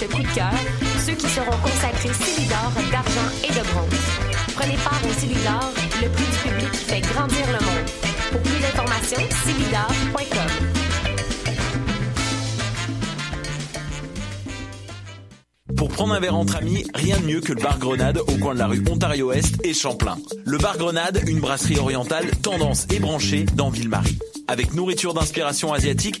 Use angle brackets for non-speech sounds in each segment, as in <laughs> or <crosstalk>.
artistes coup de cœur, ceux qui seront consacrés Célidors d'argent et de bronze. Prenez part au Célidor, le prix du public qui fait grandir le monde. Pour plus d'informations, célidor.com. Pour prendre un verre entre amis, rien de mieux que le bar Grenade au coin de la rue Ontario-Est et Champlain. Le bar Grenade, une brasserie orientale tendance et branchée dans Ville-Marie. Avec nourriture d'inspiration asiatique,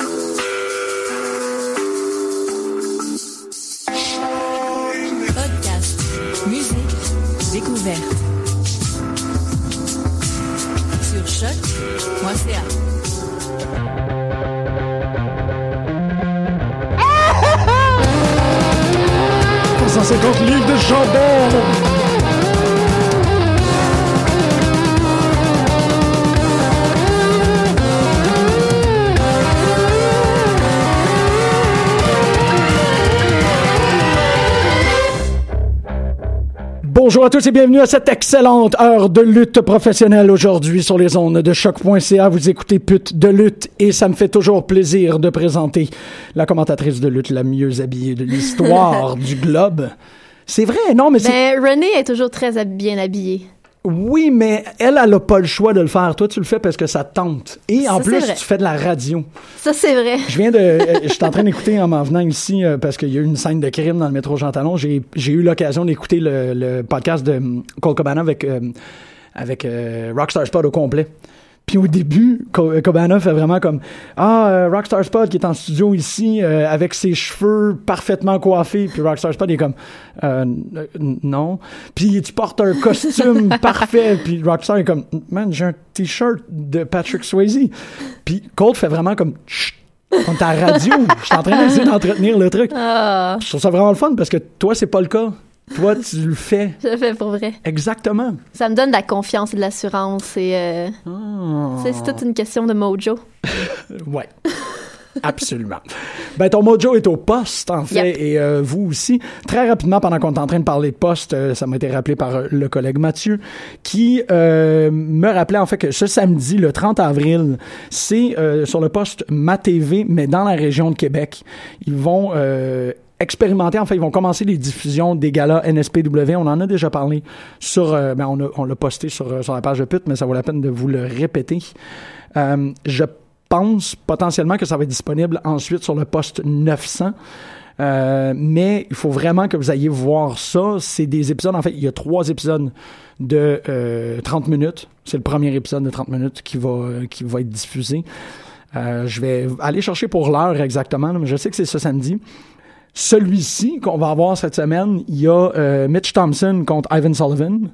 Ligue de Chandon Bonjour à tous et bienvenue à cette excellente heure de lutte professionnelle aujourd'hui sur les ondes de choc.ca. Vous écoutez Pute de lutte et ça me fait toujours plaisir de présenter la commentatrice de lutte la mieux habillée de l'histoire <laughs> du globe. C'est vrai, non, mais c'est. Mais René est toujours très hab- bien habillée. Oui, mais elle, elle a pas le choix de le faire. Toi, tu le fais parce que ça te tente. Et en Ça, plus, tu fais de la radio. Ça, c'est vrai. Je viens de. euh, je suis en train d'écouter en m'en venant ici euh, parce qu'il y a eu une scène de crime dans le métro Jean Talon. J'ai eu l'occasion d'écouter le, le podcast de Cole Cabana avec, euh, avec euh, Rockstar Spot au complet. Puis au début, Co- euh, fait vraiment comme Ah, euh, Rockstar Spot qui est en studio ici euh, avec ses cheveux parfaitement coiffés. Puis Rockstar Spot il est comme Euh, Non. Puis tu portes un costume <laughs> parfait. Puis Rockstar est comme Man, j'ai un t-shirt de Patrick Swayze. Puis Cole fait vraiment comme Chut, on est à la radio. Je suis en train d'essayer d'entretenir le truc. Ah, Je trouve ça vraiment le fun parce que toi, c'est pas le cas. Toi, tu le fais. je le fais pour vrai. Exactement. Ça me donne de la confiance et de l'assurance. Et euh, Ah. c'est toute une question de mojo. <laughs> Ouais. Absolument. Ben, ton mojo est au poste, en fait, Yep. et euh, vous aussi. Très rapidement, pendant qu'on est en train de parler de poste, euh, ça m'a été rappelé par euh, le collègue Mathieu, qui me rappelait en fait que ce samedi, le 30 avril, c'est sur le poste MaTV, mais dans la région de Québec. Ils vont expérimenter, en fait, ils vont commencer les diffusions des galas NSPW. On en a déjà parlé sur, euh, ben, on, l'a posté sur, euh, sur la page de pute, mais ça vaut la peine de vous le répéter. Euh, je pense potentiellement que ça va être disponible ensuite sur le poste 900. Euh, mais il faut vraiment que vous ayez voir ça. C'est des épisodes, en fait, il y a trois épisodes de euh, 30 minutes. C'est le premier épisode de 30 minutes qui va, qui va être diffusé. Je vais aller chercher pour l'heure exactement, mais je sais que c'est ce samedi. Celui-ci qu'on va avoir cette semaine, il y a euh, Mitch Thompson contre Ivan Sullivan.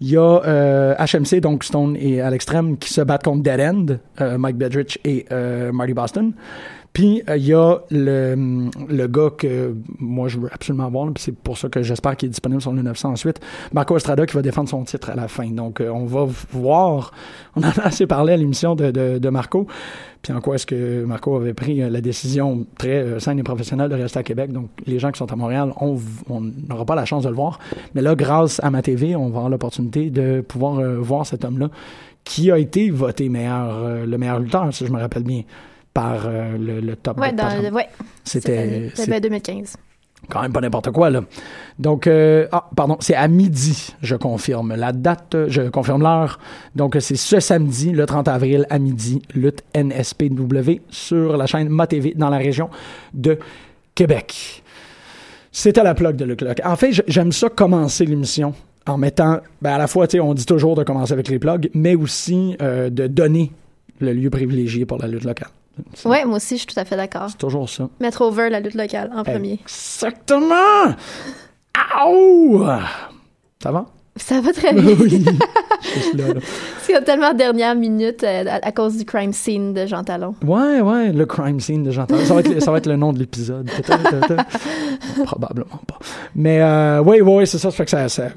Il y a euh, HMC, donc Stone et à l'extrême, qui se battent contre Dead End, euh, Mike Bedrich et euh, Marty Boston. Puis euh, il y a le, le gars que moi je veux absolument voir, puis c'est pour ça que j'espère qu'il est disponible sur le 900 ensuite, Marco Estrada qui va défendre son titre à la fin. Donc euh, on va voir, <laughs> on en a assez parlé à l'émission de, de, de Marco, puis en quoi est-ce que Marco avait pris euh, la décision très saine et professionnelle de rester à Québec. Donc les gens qui sont à Montréal, on n'aura pas la chance de le voir. Mais là, grâce à ma TV, on va avoir l'opportunité de pouvoir voir cet homme-là qui a été voté meilleur, le meilleur lutteur, si je me rappelle bien, par euh, le, le top Ouais, de. C'était C'était c'est 2015. quand même pas n'importe quoi, là. Donc, euh, ah, pardon, c'est à midi, je confirme la date, je confirme l'heure. Donc, c'est ce samedi, le 30 avril, à midi, lutte NSPW sur la chaîne MaTV dans la région de Québec. C'était la plug de Luc Locke. En fait, j'aime ça commencer l'émission en mettant, ben à la fois, tu sais, on dit toujours de commencer avec les plugs, mais aussi euh, de donner le lieu privilégié pour la lutte locale. Ouais, moi aussi, je suis tout à fait d'accord. c'est toujours ça. Mettre over la lutte locale en premier. Exactement! Aouh! Ça va? Ça va très bien. Oui. <laughs> C'est tellement dernière minute euh, à, à cause du crime scene de Jean Talon. Ouais, ouais, le crime scene de Jean Talon. Ça va être, ça va être le nom de l'épisode. <laughs> Probablement pas. Mais euh, oui, oui, c'est ça. Ça fait que ça, ça,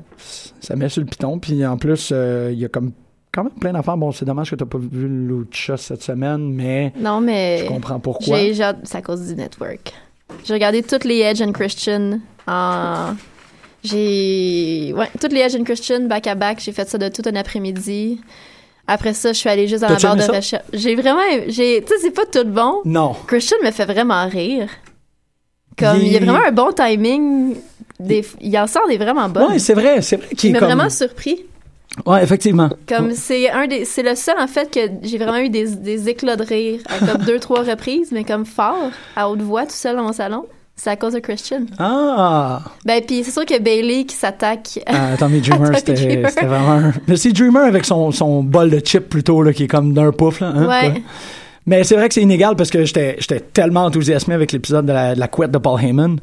ça met sur le piton. Puis en plus, euh, il y a comme quand même plein d'affaires. Bon, c'est dommage que t'as pas vu Lucha cette semaine, mais Non, mais. je comprends pourquoi. J'ai, c'est à cause du network. J'ai regardé toutes les Edge and Christian en. J'ai. Ouais, toutes les Edge and Christian back à back. J'ai fait ça de tout un après-midi. Après ça, je suis allée juste dans la barre de recherche. J'ai vraiment. J'ai, tu sais, c'est pas tout bon. Non. Christian me fait vraiment rire. Comme, Il- il y a vraiment un bon timing. Des, il en sort des vraiment bonnes. Ouais, c'est vrai, c'est vrai qu'il il est comme... vraiment surpris. Ouais, effectivement. Comme c'est un des, c'est le seul en fait que j'ai vraiment eu des, des éclats de rire à comme <laughs> deux trois reprises, mais comme fort, à haute voix, tout seul dans mon salon. C'est à cause de Christian. Ah! Ben puis c'est sûr que Bailey qui s'attaque. Ah, <laughs> Tommy Dreamer, c'était vraiment un... <laughs> Mais c'est Dreamer avec son, son bol de chip plutôt, là, qui est comme d'un pouf, là. hein, Ouais. quoi. Mais c'est vrai que c'est inégal parce que j'étais tellement enthousiasmé avec l'épisode de la, de la couette de Paul Heyman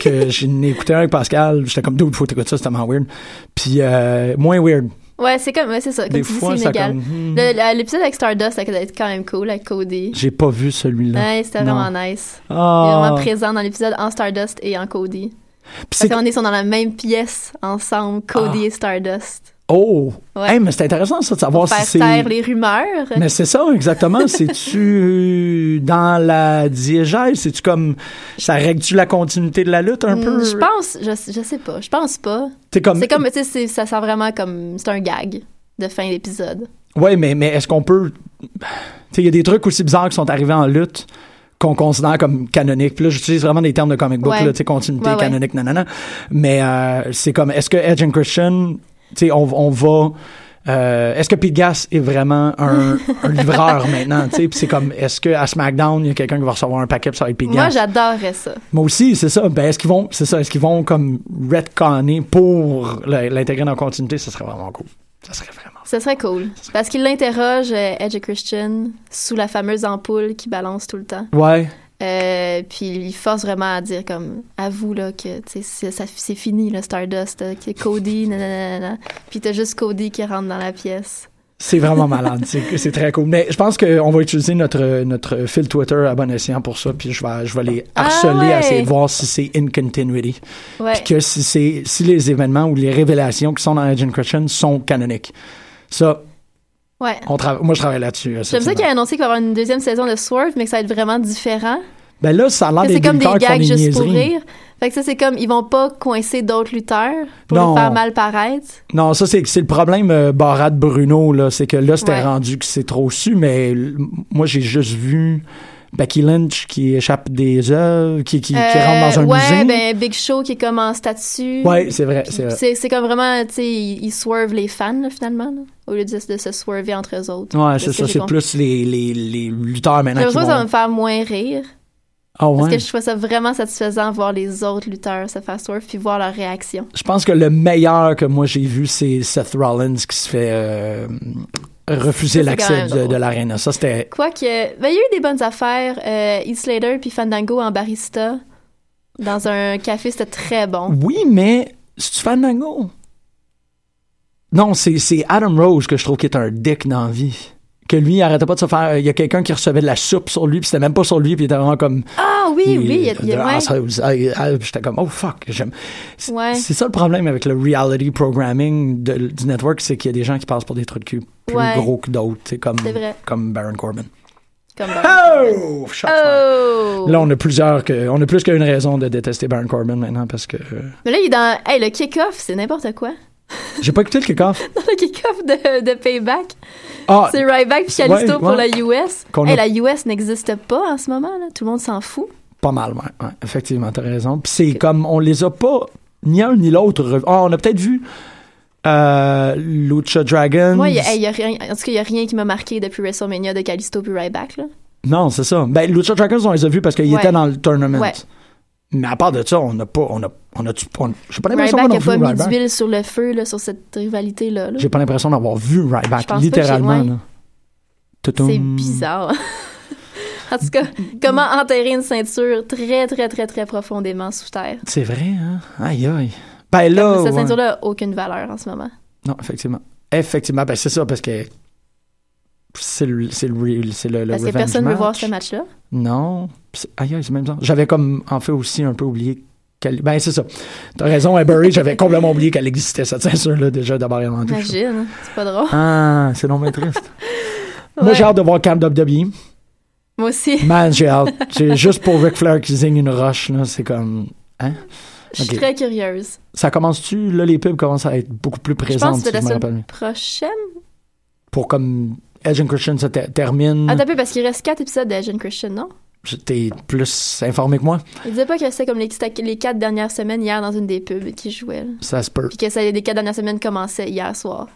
que j'ai écouté un avec Pascal. J'étais comme, dude, faut t'écouter ça, c'était tellement weird. Puis euh, moins weird. Ouais, c'est comme ouais, c'est ça. Comme Des tu dis, fois, c'est inégal. comme... hmm, L'épisode avec Stardust, ça être quand même cool avec Cody. J'ai pas vu celui-là. Ouais, c'était vraiment nice. Il est Ah! vraiment présent dans l'épisode en Stardust et en Cody. Puis Parce qu'on est dans la même pièce ensemble, Cody Ah. et Stardust. Oh! Ouais. Hey, mais c'est intéressant ça de savoir si c'est... taire les rumeurs. Mais c'est ça, exactement. <laughs> C'est-tu dans la diégèse? C'est-tu comme. Ça règle-tu la continuité de la lutte un Hmm, peu? Je pense, je, je sais pas. Je pense pas. C'est comme. C'est comme, tu sais, ça sent vraiment comme. C'est un gag de fin d'épisode. Ouais, mais, mais est-ce qu'on peut. Tu sais, il y a des trucs aussi bizarres qui sont arrivés en lutte qu'on considère comme canoniques. Puis là, j'utilise vraiment des termes de comic book, Ouais. là, tu sais, continuité, ouais. canonique, nanana. Mais euh, c'est comme, est-ce que Edge and Christian, tu sais, on, on va... euh, est-ce que Pete Gas est vraiment un, un <laughs> livreur maintenant? c'est comme, est-ce que à SmackDown, il y a quelqu'un qui va recevoir un paquet ça va être Pete Moi, j'adorerais ça. Moi aussi, c'est ça. Ben, est-ce qu'ils vont, c'est ça, est-ce qu'ils vont comme retconner pour l'intégrer dans la continuité? Ça serait vraiment cool. Ça serait vraiment. Ce serait cool. Parce qu'il l'interroge, euh, Edge et Christian, sous la fameuse ampoule qui balance tout le temps. Ouais. Euh, puis il force vraiment à dire comme avoue là que c'est fini le Stardust euh, que Cody <laughs> nanana puis t'as juste Cody qui rentre dans la pièce C'est vraiment malade. C'est, très cool. Mais je pense qu'on va utiliser notre, notre fil Twitter à bon escient pour ça. Puis je vais, je vais les Ah harceler à essayer de voir si c'est in continuity. ouais Puis que si, c'est, si les événements ou les révélations qui sont dans and Christian sont canoniques. Ça, ouais on moi, je travaille là-dessus. euh, j'aime ça qu'il a annoncé qu'il va y avoir une deuxième saison de Swerve mais que ça va être vraiment différent Ben là, ça a l'air des c'est comme des gags juste pour rire fait que ça c'est comme ils vont pas coincer d'autres lutteurs pour Non. les faire mal paraître Non, ça, c'est, c'est le problème euh, Barat Bruno, là. C'est que là, c'était Ouais. rendu que c'est trop su, mais moi, j'ai juste vu Becky Lynch qui échappe des œuvres, qui, qui, qui Euh, rentre dans un ouais musée. ben Big Show qui est comme en statue Ouais, c'est vrai, c'est vrai. C'est, comme vraiment, tu sais, ils, ils swervent les fans, là, finalement, là, au lieu de, de se swerver entre eux autres. Ouais, c'est ce ça, c'est plus les, les, les lutteurs maintenant qui l'impression que ça va vont... me faire moins rire. Ah Parce ouais? que je trouve ça vraiment satisfaisant voir les autres lutteurs se faire swerve puis voir leur réaction. Je pense que le meilleur que moi j'ai vu, c'est Seth Rollins qui se fait euh, refuser c'est l'accès de, de l'arena. Ça, c'était... Quoique, ben, il y a eu des bonnes affaires. Euh, Heath Slater puis Fandango en barista dans un café, c'était très bon. Oui, mais... C'est-tu Fandango? Non, c'est, c'est Adam Rose que je trouve qui est un dick dans la vie. Que lui, il arrêtait pas de se faire... Il y a quelqu'un qui recevait de la soupe sur lui, puis c'était même pas sur lui, puis il était vraiment comme... Ah oui, oui, il y a, il y a- de ouais. assholes. Ah, J'étais comme, oh fuck, j'aime. C'est Ouais. ça le problème avec le reality programming de- du network, c'est qu'il y a des gens qui passent pour des trucs de cul plus Ouais. gros que d'autres, comme, comme Baron Corbin. Comme Oh! Oh! Là, on a plusieurs que, on a plus qu'une raison de détester Baron Corbin maintenant parce que euh, Mais là, il est dans. Hey, le kick-off, c'est n'importe quoi. J'ai pas écouté le kick-off. <laughs> Dans le kick-off de, de Payback. Ah, C'est Ryback puis Kalisto Ouais, pour la US. Qu'on Hey, a- la US n'existe pas en ce moment, là. Tout le monde s'en fout. pas mal, ouais, ouais, effectivement, t'as raison. Puis c'est comme, on les a pas, ni un ni l'autre. Ah, on a peut-être vu euh, Lucha Dragons. Moi, a, hey, y a rien, en tout cas, il y a rien qui m'a marqué depuis WrestleMania de Kalisto puis Ryback, là. Non, c'est ça. Ben, Lucha Dragons, on les a vus parce qu'ils étaient dans le tournament. Mais à part de ça, on n'a pas, on a, on a, on- j'ai pas l'impression qu'on a vu pas mis d'huile sur le feu, là, sur cette rivalité-là. là. J'ai pas l'impression d'avoir vu Ryback, littéralement. C'est bizarre. <laughs> en tout cas, comment enterrer une ceinture très, très, très, très profondément sous terre? C'est vrai, hein? Aïe, aïe. Ben là, Cette ouais. ceinture-là a aucune valeur en ce moment. non, effectivement. Effectivement, ben c'est ça, parce que c'est le, c'est le, c'est le, le Parce que personne ne veut voir ce match-là? Non. Aïe, c'est même ça. J'avais comme, en fait, aussi un peu oublié qu'elle... Ben, c'est ça. T'as raison, Ebury, j'avais complètement oublié qu'elle existait, cette ceinture-là, déjà, d'abord et avant tout. Imagine, c'est pas drôle. Ah, c'est non mais <laughs> triste. Moi, j'ai hâte de voir Camp WWE. Moi aussi. Man, j'ai hâte. <laughs> C'est juste pour Ric Flair qui zigne une roche, là, c'est comme... Hein? Je suis très curieuse. Ça commence-tu? Là, les pubs commencent à être beaucoup plus Je pense présentes, que si la semaine prochaine. Pour comme Edge and Christian se ter- termine, Ah, t'as peu parce qu'il reste quatre épisodes d'Age and Christian, non? t'es plus informé que moi. Il disait pas que c'était comme les, les quatre dernières semaines hier dans une des pubs qui jouait. là. Ça se peut. Puis que ça, les quatre dernières semaines commençaient hier soir.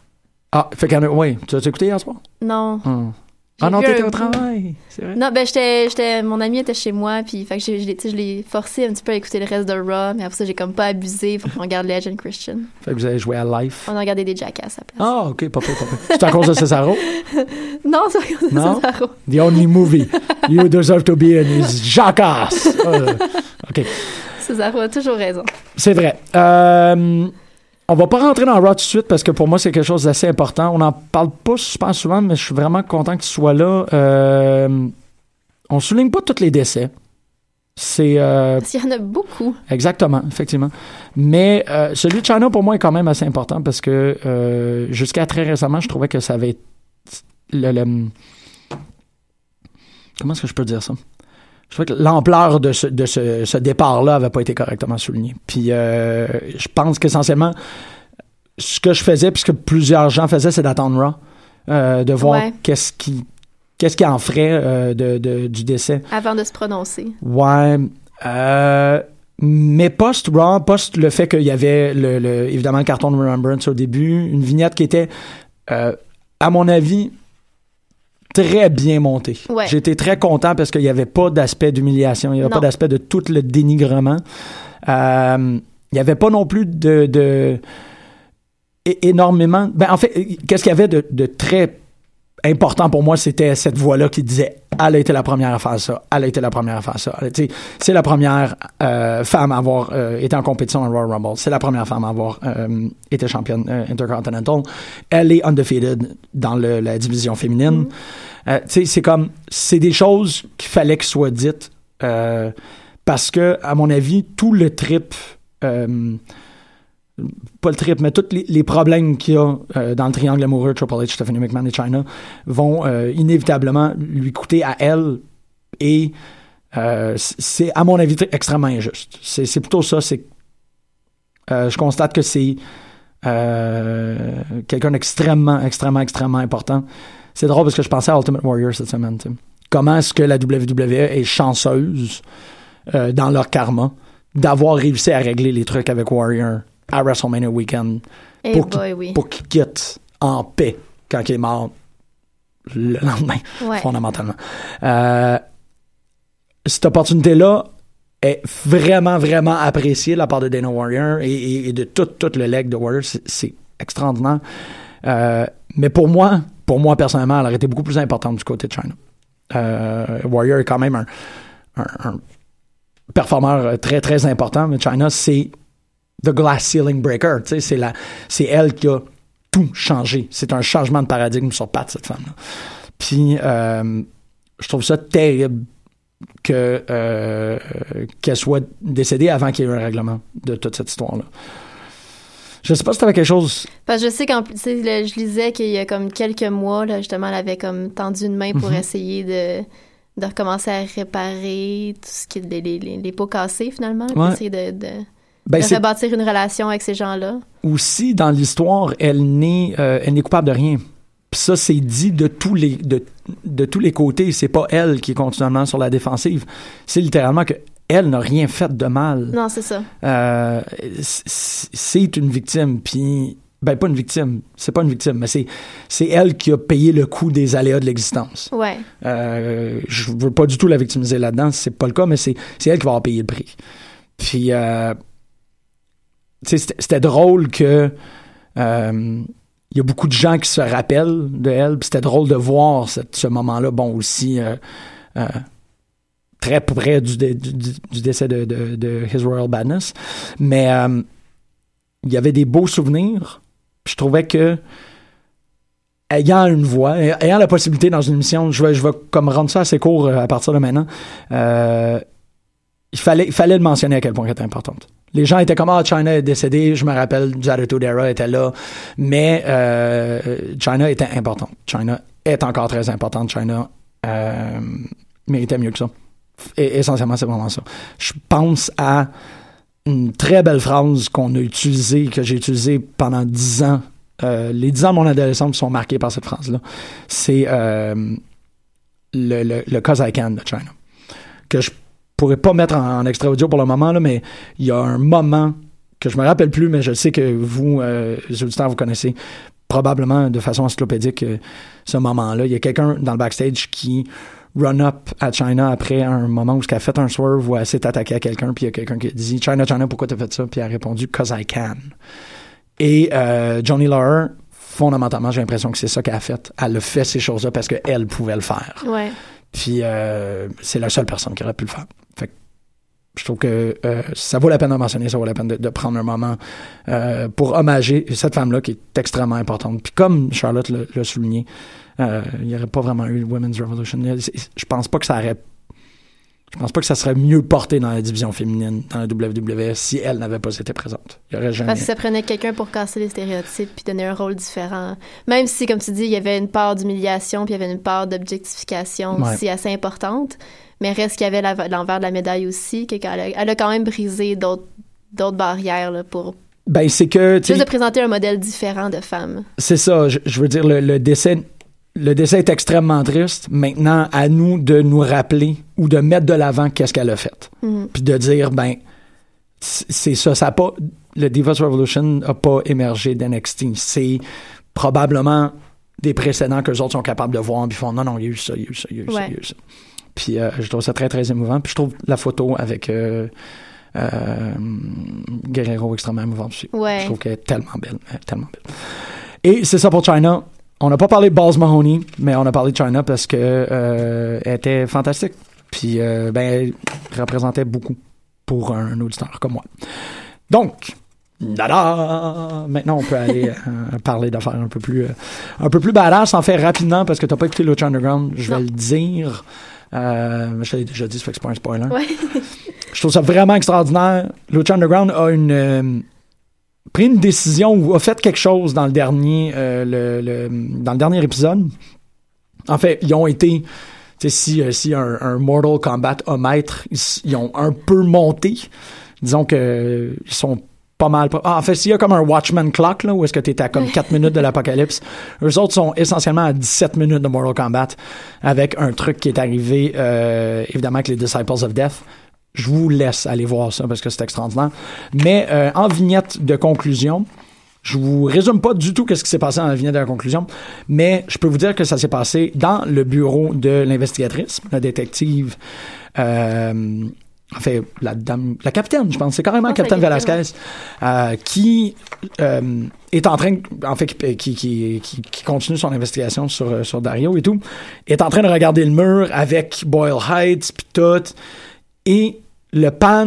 Ah, fait qu'il y en a... Oui, tu as écouté hier soir? Non. Hum. Ah non, t'étais un au travail. C'est vrai. Non, ben j'étais, j'étais, mon ami était chez moi, puis fait que je l'ai, tu sais, je l'ai forcé un petit peu à écouter le reste de Raw, mais après ça j'ai comme pas abusé, faut qu'on regarde Legend Christian. Fait que vous avez joué à Life? On a regardé des Jackass à la place. Ah, ok, pas pire, pas pire. C'est à cause de Cesaro? <laughs> Non, c'est pas comme Non? ça, Cesaro. The only movie you <laughs> deserve to be in is Jackass. <laughs> Euh, ok, Cesaro a toujours raison. c'est vrai. Euh, on va pas rentrer dans Raw tout de suite parce que pour moi c'est quelque chose d'assez important. On n'en parle pas super souvent, mais je suis vraiment content qu'il soit là. Euh, on souligne pas tous les décès. C'est euh, qu'il y en a beaucoup. Exactement, effectivement. Mais euh, celui de China, pour moi, est quand même assez important parce que euh, jusqu'à très récemment, je trouvais que ça avait... Le, le- Comment est-ce que je peux dire ça? Je trouvais que l'ampleur de ce, de ce, ce départ-là avait pas été correctement soulignée. Puis euh, je pense qu'essentiellement, ce que je faisais, puisque plusieurs gens faisaient, c'est d'attendre Raw, euh, de voir Ouais. qu'est-ce qui... Qu'est-ce qui en ferait euh, de, de- du décès? Avant de se prononcer. Ouais. Euh, mais post-Raw, post le fait qu'il y avait le, le- évidemment le carton de Remembrance au début, une vignette qui était, à mon avis, très bien. Ouais. J'étais très content parce qu'il n'y avait pas d'aspect d'humiliation, il n'y avait Non. pas d'aspect de tout le dénigrement. Euh, il n'y avait pas non plus de, de énormément. Ben, en fait, qu'est-ce qu'il y avait de, de très important pour moi, c'était cette voix-là qui disait elle a été la première à faire ça, elle a été la première à faire ça. C'est la première euh, femme à avoir euh, été en compétition à Royal Rumble. C'est la première femme à avoir euh, été championne Intercontinental. Elle est undefeated dans le- la division féminine. Sais, c'est comme, c'est des choses qu'il fallait qu'elles soient dites parce que, à mon avis, tout le trip pas le trip, mais tous les, problèmes qu'il y a euh, dans le triangle amoureux Triple H, Stephanie McMahon et China vont euh, inévitablement lui coûter à elle et euh, c'est à mon avis extrêmement injuste. C'est plutôt ça, c'est je constate que c'est quelqu'un d'extrêmement, extrêmement, extrêmement important. C'est drôle parce que je pensais à Ultimate Warrior cette semaine. Comment est-ce que la WWE est chanceuse dans leur karma d'avoir réussi à régler les trucs avec Warrior? À WrestleMania Weekend Eh pour qu'il oui. quitte en paix quand il est mort le lendemain, Ouais. fondamentalement. Euh, cette opportunité-là est vraiment, vraiment appréciée de la part de Dana Warrior et, et- et de tout, tout le leg de Warrior. C'est- extraordinaire. Euh, mais pour moi, pour moi personnellement, elle aurait été beaucoup plus importante du côté de China. Euh, Warrior est quand même un, un- un performeur très, très important, mais China, c'est The Glass Ceiling Breaker. tu sais, C'est la- c'est elle qui a tout changé. C'est un changement de paradigme sur patte, cette femme-là. Puis, euh, je trouve ça terrible que euh, qu'elle soit décédée avant qu'il y ait eu un règlement de toute cette histoire-là. Je sais pas si tu avais quelque chose. Parce que je sais sais, là, je lisais qu'il y a comme quelques mois, là, justement, elle avait comme tendu une main pour Mhm. essayer de, de recommencer à réparer tout ce qui est les, les, les, pots cassés, finalement. Ouais. essayer de, de, Ben, de rebâtir une relation avec ces gens-là. aussi dans l'histoire, elle n'est euh, elle n'est coupable de rien. Puis ça, c'est dit de tous les de, de tous les côtés. C'est pas elle qui est continuellement sur la défensive. C'est littéralement que elle n'a rien fait de mal. Non, c'est ça. Euh, c'est une victime. Puis ben pas une victime. C'est pas une victime, mais c'est c'est elle qui a payé le coût des aléas de l'existence. Ouais. Euh, je veux pas du tout la victimiser là-dedans, c'est pas le cas, mais c'est c'est elle qui va avoir payé le prix. Puis, euh, c'était drôle que euh, il y a beaucoup de gens qui se rappellent de elle, c'était drôle de voir ce moment-là, bon, aussi euh, euh, très près du, dé- du, du- du décès de, His Royal Badness, mais il y avait des beaux souvenirs. Je trouvais que ayant une voix, ay- ayant la possibilité dans une émission, je vais, je vais comme rendre ça assez court à partir de maintenant. il fallait, il fallait le mentionner à quel point elle était importante. Les gens étaient comme ah China est décédé, je me rappelle Attitude Era était là, mais euh, China était importante. China est encore très importante. China euh, méritait mieux que ça. Essentiellement c'est vraiment ça. Je pense à une très belle phrase qu'on a utilisée, que j'ai utilisée pendant dix ans. Euh, les dix ans de mon adolescence sont marqués par cette phrase-là. C'est euh, le, le, le Cause I Can de China. Que je pourrais pas mettre en, en extrait audio pour le moment, là, mais il y a un moment que je me rappelle plus, mais je sais que vous, euh, les auditeurs, vous connaissez probablement de façon encyclopédique euh, ce moment-là. Il y a quelqu'un dans le backstage qui run up à China après un moment où elle a fait un swerve où elle s'est attaquée à quelqu'un, puis il y a quelqu'un qui dit China, China, pourquoi t'as fait ça? Puis elle a répondu Cause I can. Et euh, Johnny Laurer, fondamentalement, j'ai l'impression que c'est ça qu'elle a fait. Elle a fait ces choses-là parce qu'elle pouvait le faire. Ouais. Puis euh, c'est la seule personne qui aurait pu le faire. Fait que je trouve que euh, ça vaut la peine de mentionner, ça vaut la peine de, prendre un moment euh, pour hommager cette femme-là qui est extrêmement importante. Puis comme Charlotte l'a souligné, il n'y aurait pas vraiment eu Women's Revolution. Je pense pas que ça aurait. Je pense pas que ça serait mieux porté dans la division féminine, dans la WWE, si elle n'avait pas été présente. Il y aurait jamais. Parce que ça prenait quelqu'un pour casser les stéréotypes puis donner un rôle différent. Même si, comme tu dis, il y avait une part d'humiliation puis il y avait une part d'objectification Ouais. aussi assez importante. Mais reste qu'il y avait l'envers de la médaille aussi, que qu'elle a, elle a quand même brisé d'autres barrières là, pour Ben, c'est que. juste de présenter un modèle différent de femme. C'est ça. Je, je veux dire, le, le décès. Le décès est extrêmement triste. Maintenant, à nous de nous rappeler ou de mettre de l'avant qu'est-ce qu'elle a fait. Mhm. Puis de dire, ben, c'est ça. Ça a pas. Le Divas Revolution n'a pas émergé d'NXT. C'est probablement des précédents que les autres sont capables de voir. Puis ils font, non, non, il y a eu ça, il y a eu ça, il y a eu ça, il y a eu ça. Puis euh, je trouve ça très, très émouvant. Puis je trouve la photo avec euh, euh, Guerrero extrêmement émouvante aussi. Ouais. Je trouve qu'elle est tellement belle. tellement belle. Et c'est ça pour China. On n'a pas parlé de Balls Mahoney, mais on a parlé de China parce que euh, elle était fantastique. Puis, euh, ben, elle représentait beaucoup pour un auditeur comme moi. Donc, Dada! Maintenant, on peut aller <laughs> euh, parler d'affaires un peu plus, euh, un peu plus badass. En fait, rapidement, parce que t'as pas écouté Lucha Underground, je vais le dire. Euh, je l'ai déjà dit, ça fait que c'est pas un spoiler. Ouais. Je trouve ça vraiment extraordinaire. Lucha Underground a une pris une décision ou a fait quelque chose dans le dernier euh, le, le- dans le dernier épisode. En fait, ils ont été tu sais, si, euh, si un, un Mortal Kombat a maître, ils, ils ont un peu monté. Disons que euh, ils sont pas mal. Ah, en fait, s'il y a comme un Watchman Clock, là, où est-ce que tu es à comme 4 minutes de l'apocalypse, <laughs> eux autres sont essentiellement à 17 minutes de Mortal Kombat avec un truc qui est arrivé, euh, évidemment, avec les Disciples of Death. Je vous laisse aller voir ça parce que c'est extraordinaire. Mais euh, en vignette de conclusion, je vous résume pas du tout qu'est-ce qui s'est passé la vignette de la conclusion, mais je peux vous dire que ça s'est passé dans le bureau de l'investigatrice, la détective. Euh, en fait, la dame, la capitaine, je pense, c'est carrément pense que capitaine la capitaine, Velasquez, euh, qui euh, est en train, en fait, qui, qui, qui, qui- qui continue son investigation sur, sur Dario et tout, est en train de regarder le mur avec Boyle Heights puis tout, et le pan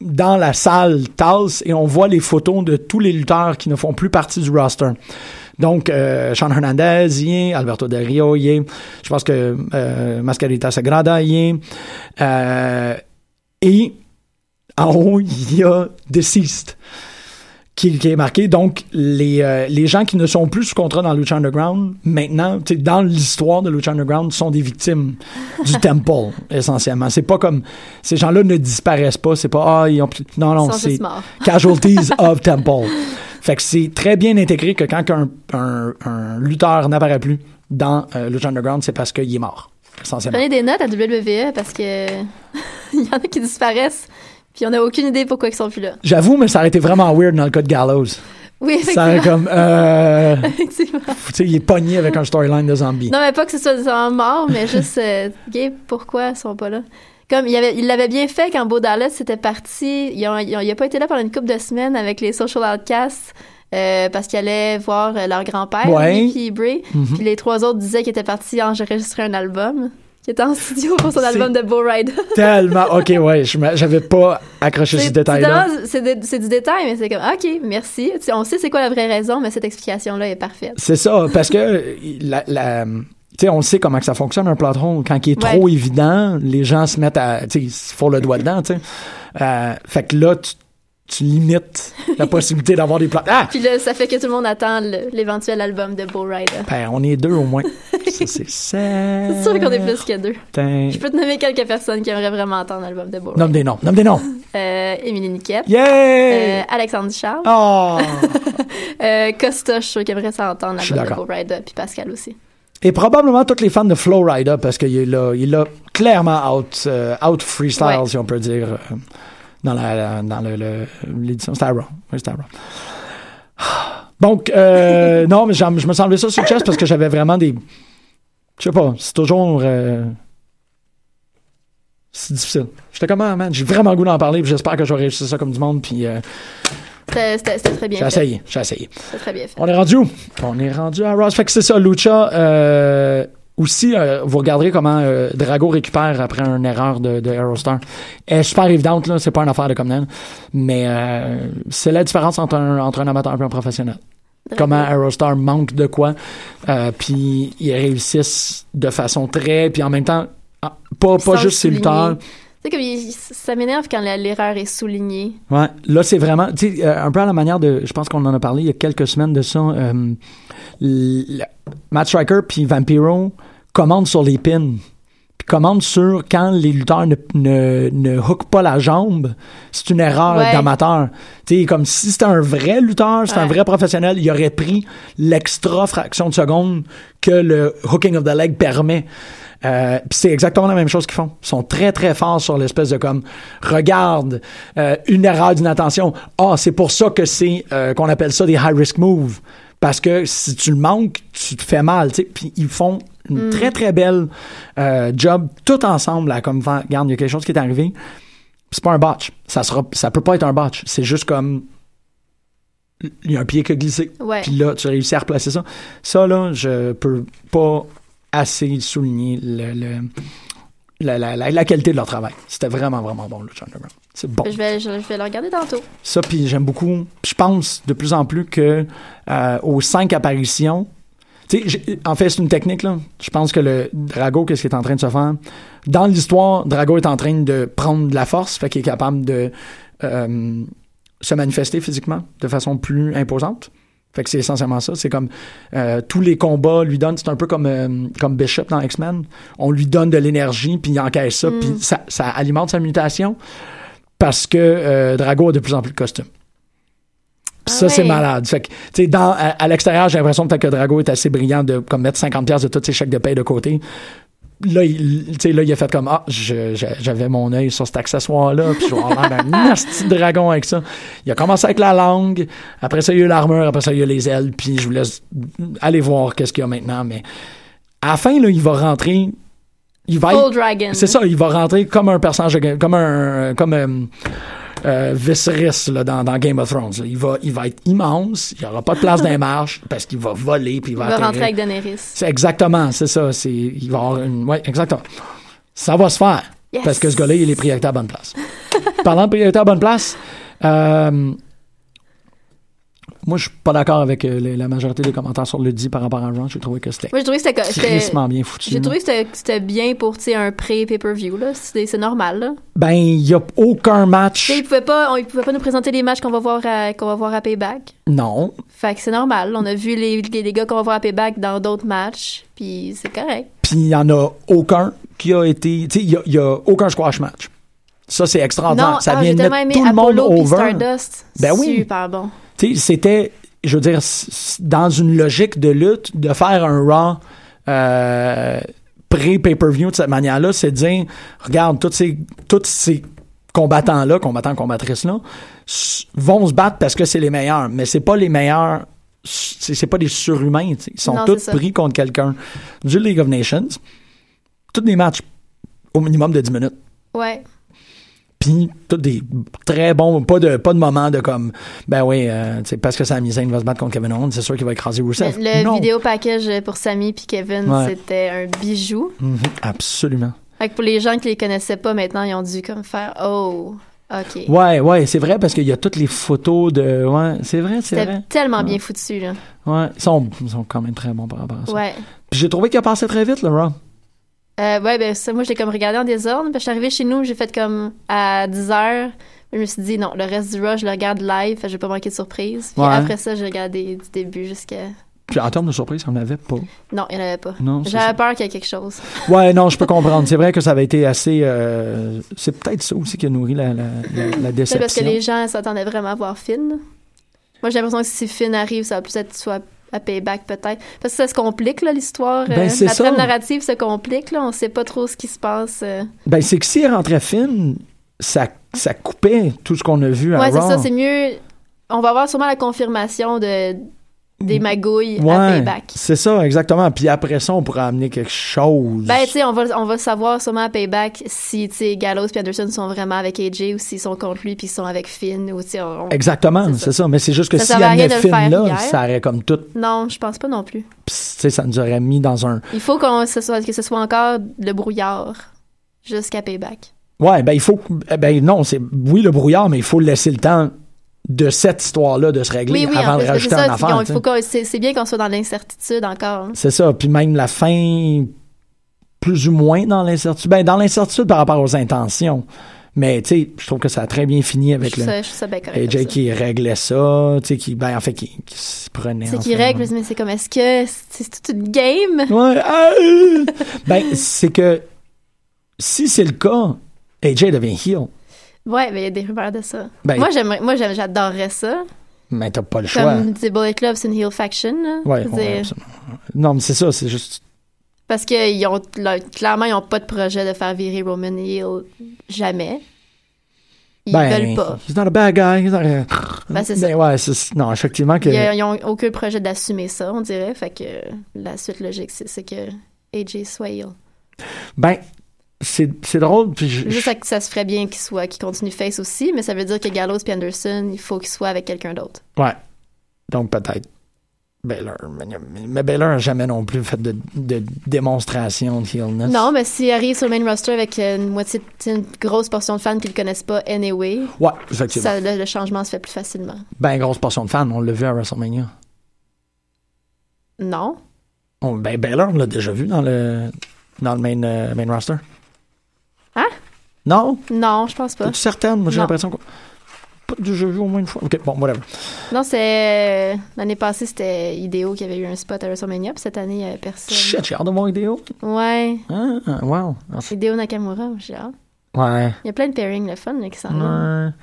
dans la salle tasse et on voit les photos de tous les lutteurs qui ne font plus partie du roster. Donc, euh, Sean Hernandez y est, Alberto Del Rio y est, je pense que euh, Mascarita Sagrada y est, euh, et en haut, il y a Deceased qui, qui est marqué. Donc, les, euh, les gens qui ne sont plus sous contrat dans Lucha Underground, maintenant, dans l'histoire de Lucha Underground, sont des victimes du <laughs> Temple, essentiellement. C'est pas comme... Ces gens-là ne disparaissent pas. C'est pas... Ah, ils ont... Non, non, sont c'est... <laughs> Casualties of <laughs> Temple. Fait que c'est très bien intégré que quand un, un, un lutteur n'apparaît plus dans euh, Lucha Underground, c'est parce qu'il est mort, essentiellement. Prenez des notes à WWE parce que il y en a qui disparaissent puis on n'a aucune idée pourquoi ils sont plus là. J'avoue, mais ça aurait été vraiment weird dans le cas de Gallows. Oui, Ça aurait effectivement. comme... Euh, <laughs> Effectivement. tu sais, il est pogné avec un storyline de zombie. Non, mais pas que ce soit des gens morts, mais juste, euh, pourquoi ils sont pas là? Comme il avait, il l'avait bien fait quand Beau Dallas était parti. Il a, il a- pas été là pendant une couple de semaines avec les Social Outcasts euh, parce qu'il allait voir euh, leur grand-père, Ouais. Bray. Mhm. Puis les trois autres disaient qu'ils étaient partis enregistrer un album. Qui était en studio pour son album de Bo Rider. <laughs> Tellement. OK, ouais, j'avais pas accroché ce détail-là. C'est du détail, mais c'est comme, OK, merci. On sait c'est quoi la vraie raison, mais cette explication-là est parfaite. C'est ça, parce que euh, la, la- tu sais, on sait comment que ça fonctionne un plot hole. Quand il est Ouais. trop évident, les gens se mettent à, tu sais, ils se font le doigt dedans, tu sais. Euh, fait que là, tu, tu limites la <laughs> possibilité d'avoir des plans. Ah! Puis là, ça fait que tout le monde attend l'éventuel album de Bo Rider. Ben, on est deux au moins. <laughs> ça, c'est C'est sûr qu'on est plus que deux. Je peux te nommer quelques personnes qui aimeraient vraiment entendre l'album de Bo Rider. Nomme des noms, nomme des noms. <laughs> Euh, Émilie Niquette. Yeah! Euh, Alexandre Ducharme. Oh! Euh, Costa, je suis sûr qu'il aimerait ça entendre l'album de. Bo Rider. Puis Pascal aussi. Et probablement tous les fans de Flow Rider, parce qu'il a, il a clairement out, euh, out freestyle, Ouais. si on peut dire, euh, dans la, dans le, l'édition. C'était à Raw. Oui, c'était à Raw. <sighs> Donc, euh, <laughs> non, mais je me suis enlevé ça sur le chest parce que j'avais vraiment des. Je sais pas, c'est toujours. euh, c'est difficile. J'étais comme, ah, man, j'ai vraiment le goût d'en parler, puis j'espère que je vais réussir ça comme du monde, puis euh, C'était très bien j'ai essayé, j'ai essayé. C'était très bien fait. On est rendu où? On est rendu à Ross. Fait que c'est ça, Lucha. Aussi, euh, vous regarderez comment euh, Drago récupère après une erreur de, de Aerostar. Elle est super évidente, là. C'est pas une affaire de comme Mais euh, c'est la différence entre un, entre un amateur et un professionnel. Drago. Comment Aerostar manque de quoi. euh, puis ils réussissent de façon très. Puis en même temps, ah, pas, Sans pas juste ses lutteurs. Sais, comme il- ça m'énerve quand l'erreur est soulignée. Ouais, là c'est vraiment, tu sais, euh, un peu à la manière de, je pense qu'on en a parlé il y a quelques semaines de ça. Euh, le- Matt Striker puis Vampiro commandent sur les pins, puis commandent sur quand les lutteurs ne, ne, ne hookent pas la jambe, c'est une erreur Ouais. d'amateur. Comme si c'était un vrai lutteur, c'était un Ouais. vrai professionnel, il aurait pris l'extra fraction de seconde que le hooking of the leg permet. Euh, puis c'est exactement la même chose qu'ils font. Ils sont très très forts sur l'espèce de comme regarde euh, une erreur d'inattention. Ah, c'est pour ça que c'est euh, qu'on appelle ça des high risk moves parce que si tu le manques, tu te fais mal. Puis ils font une très très belle job tout ensemble comme regarde, il y a quelque chose qui est arrivé. C'est pas un botch. Ça sera ça peut pas être un botch. C'est juste comme il y a un pied qui a glissé. Puis là, tu réussis à replacer ça. Ça, là, je peux pas assez souligner le, le- la, la- qualité de leur travail. C'était vraiment, vraiment bon, Lucha Underground. C'est bon. Je vais, je, je vais le regarder tantôt. Ça, puis j'aime beaucoup. Je pense de plus en plus que euh, aux cinq apparitions, tu sais, j'ai- en fait, c'est une technique, là. Je pense que le Drago, qu'est-ce qu'il est en train de se faire? Dans l'histoire, Drago est en train de prendre de la force, fait qu'il est capable de euh, se manifester physiquement de façon plus imposante. Fait que c'est essentiellement ça. C'est comme euh, tous les combats lui donnent. C'est un peu comme, euh, comme Bishop dans X-Men. On lui donne de l'énergie, puis il encaisse ça, puis ça, ça alimente sa mutation parce que euh, Drago a de plus en plus de costumes. Ah ça, c'est malade. Fait que, dans, à, à l'extérieur, j'ai l'impression peut-être que Drago est assez brillant de comme mettre 50$ piastres de tous ses chèques de paye de côté. Là, il, là, il a fait comme Ah, j'avais mon œil sur cet accessoire-là, puis je vais avoir d'un <laughs> nasty dragon avec ça. Il a commencé avec la langue, après ça, il y a eu l'armure, après ça, il y a les ailes, puis je vous laisse aller voir qu'est-ce qu'il y a maintenant. Mais à la fin, là, il va rentrer. Il va c'est ça, il va rentrer comme un personnage, comme un, comme euh, euh, Viserys là, dans, dans Game of Thrones. là. Il va, il va être immense, il n'y aura pas de place dans les marches parce qu'il va voler puis il Il va, va atterrir. rentrer avec Daenerys. C'est exactement, c'est ça. C'est, il va avoir une, ouais, exactement. Ça va se faire Yes. parce que ce gars-là, il est priorité à bonne place. Parlant de priorité à bonne place, euh, moi, je suis pas d'accord avec euh, la majorité des commentaires sur le dit par rapport à Raw. J'ai trouvé que c'était Moi, j'ai trouvé que c'était- c'était. crissement bien foutu. J'ai trouvé que c'était- bien pour un pré-pay-per-view. là. C'est normal. Là. Ben, il n'y a aucun match. Ils pouvaient pas, on- ils pouvaient pas nous présenter les matchs qu'on va voir à, va voir à Payback. Non. Fait que c'est normal. On a vu les, les, les gars qu'on va voir à Payback dans d'autres matchs. Puis c'est correct. Puis il n'y en a aucun qui a été. Tu sais, il y a- aucun squash match. Ça, c'est extraordinaire. non, ça ah, vient de tellement mettre aimé tout le monde Apollo puis over. Stardust. Ben oui. Super bon. C'était, je veux dire, dans une logique de lutte, de faire un Raw euh, pré-pay-per-view de cette manière-là, c'est de dire, regarde, tous ces, tous ces combattants-là, combattants, combattrices-là, vont se battre parce que c'est les meilleurs, mais c'est pas les meilleurs, c'est pas des surhumains, ils sont Non, tous pris contre quelqu'un. Du League of Nations, tous les matchs au minimum de 10 minutes. Ouais. Puis tous des très bons, pas de pas de moment de comme ben oui, euh, parce que Sami Zayn va se battre contre Kevin Owens, c'est sûr qu'il va écraser Rusev. Le vidéo package pour Sammy puis Kevin, Ouais. c'était un bijou. Mhm, absolument. Fait que pour les gens qui les connaissaient pas maintenant, ils ont dû comme faire oh, ok. Ouais, ouais, c'est vrai parce qu'il y a toutes les photos de ouais, c'est vrai, c'est C'était vrai. tellement bien foutu là. Ouais, ils sont, ils sont quand même très bons par rapport à ça. Ouais. Puis j'ai trouvé qu'il a passé très vite le Raw. Euh, ouais, ben ça, moi, j'ai comme regardé en désordre. Puis je suis arrivée chez nous, j'ai fait comme à 10 heures. Je me suis dit, non, le reste du Raw, je le regarde live, je vais pas manquer de surprise. Puis Ouais. après ça, j'ai regardé du début jusqu'à. Puis en termes de surprise, on n'avait pas. Non, il n'y en avait pas. J'avais peur qu'il y ait quelque chose. <laughs> Ouais, non, je peux comprendre. C'est vrai que ça avait été assez. euh, c'est peut-être ça aussi qui a nourri la, la, la, déception. parce que les gens s'attendaient vraiment à voir Finn. Moi, j'ai l'impression que si Finn arrive, ça va plus être soit à payback peut-être. Parce que ça se complique, là, l'histoire. Ben, euh, la ça. trame narrative se complique, là. On sait pas trop ce qui se passe. euh. Ben, c'est que s'il rentrait fine, ça, ça coupait tout ce qu'on a vu à Ouais, c'est ça, c'est mieux. On va avoir sûrement la confirmation de des magouilles à Ouais, payback. c'est ça, exactement. Puis après ça, on pourrait amener quelque chose. Ben, tu sais, on va, on va savoir sûrement à Payback si, tu sais, Gallows et Anderson sont vraiment avec AJ ou s'ils sont contre lui puis ils sont avec Finn ou, tu Exactement, C'est ça. ça. Mais c'est juste que Ça s'il à de le Finn faire là, hier. ça aurait comme tout. Non, je pense pas non plus. Tu sais, ça nous aurait mis dans un. Il faut qu'on ce soit, que ce soit encore le brouillard jusqu'à Payback. Ouais, ben il faut. Ben non, c'est oui le brouillard, mais il faut laisser le temps de cette histoire-là de se régler Oui, oui, avant de rajouter un affaire. c'est bien qu'on soit dans l'incertitude encore. hein. C'est ça. Puis même la fin, plus ou moins dans l'incertitude. Ben, dans l'incertitude par rapport aux intentions. Mais, tu sais, je trouve que ça a très bien fini avec Je le ça, je ça bien. AJ ça. qui réglait ça, tu sais, qui, ben, en fait, qui, qui s'y prenait. C'est qui règle, mais c'est comme, est-ce que c'est toute une game? Ouais. ah, euh. <laughs> ben, c'est que si c'est le cas, AJ devient heel. Ouais, mais il y a des rumeurs de ça. Ben- moi, j'aimerais, moi, j'adorerais ça. Mais t'as pas le choix. Comme, Bullet Club, c'est une heel faction, là. Ouais, ouais. Non, mais c'est ça, c'est juste. Parce que ils ont, là, clairement, ils n'ont pas de projet de faire virer Roman heel jamais. Ils ben, veulent pas. He's not a bad guy. He's not a... Ben, c'est Ben, ouais, c'est- non, effectivement que. Ils, ils ont aucun projet d'assumer ça, on dirait. Fait que la suite logique, c'est c'est que AJ soit heel. Ben, c'est drôle. Je- Juste que ça se ferait bien qu'il soit, qu'il continue face aussi, mais ça veut dire que Gallows et Anderson, il faut qu'il soit avec quelqu'un d'autre. Ouais. Donc peut-être Baylor. Mais, Baylor n'a jamais non plus fait de, de démonstration de heelness. Non, mais s'il arrive sur le main roster avec une moitié, une grosse portion de fans qui le connaissent pas anyway, Ouais, effectivement. ça, le, le changement se fait plus facilement. Ben, grosse portion de fans, on l'a vu à WrestleMania. Non. On, ben, Baylor, on l'a déjà vu dans le, dans le main, euh, main roster. Non? Non, je pense pas. Es-tu certaine? Moi, j'ai l'impression qu'on. Pas déjà vu au moins une fois. Ok, bon, whatever. Non, c'est. L'année passée, c'était Ideo qui avait eu un spot à WrestleMania, puis cette année, il n'y avait personne. Shit, j'ai hâte de voir vidéo. Ouais. Ah, wow. Merci. Ideo Nakamura, j'ai hâte. Ouais. Il y a plein de pairings, le fun, là, qui s'en Ouais. viennent.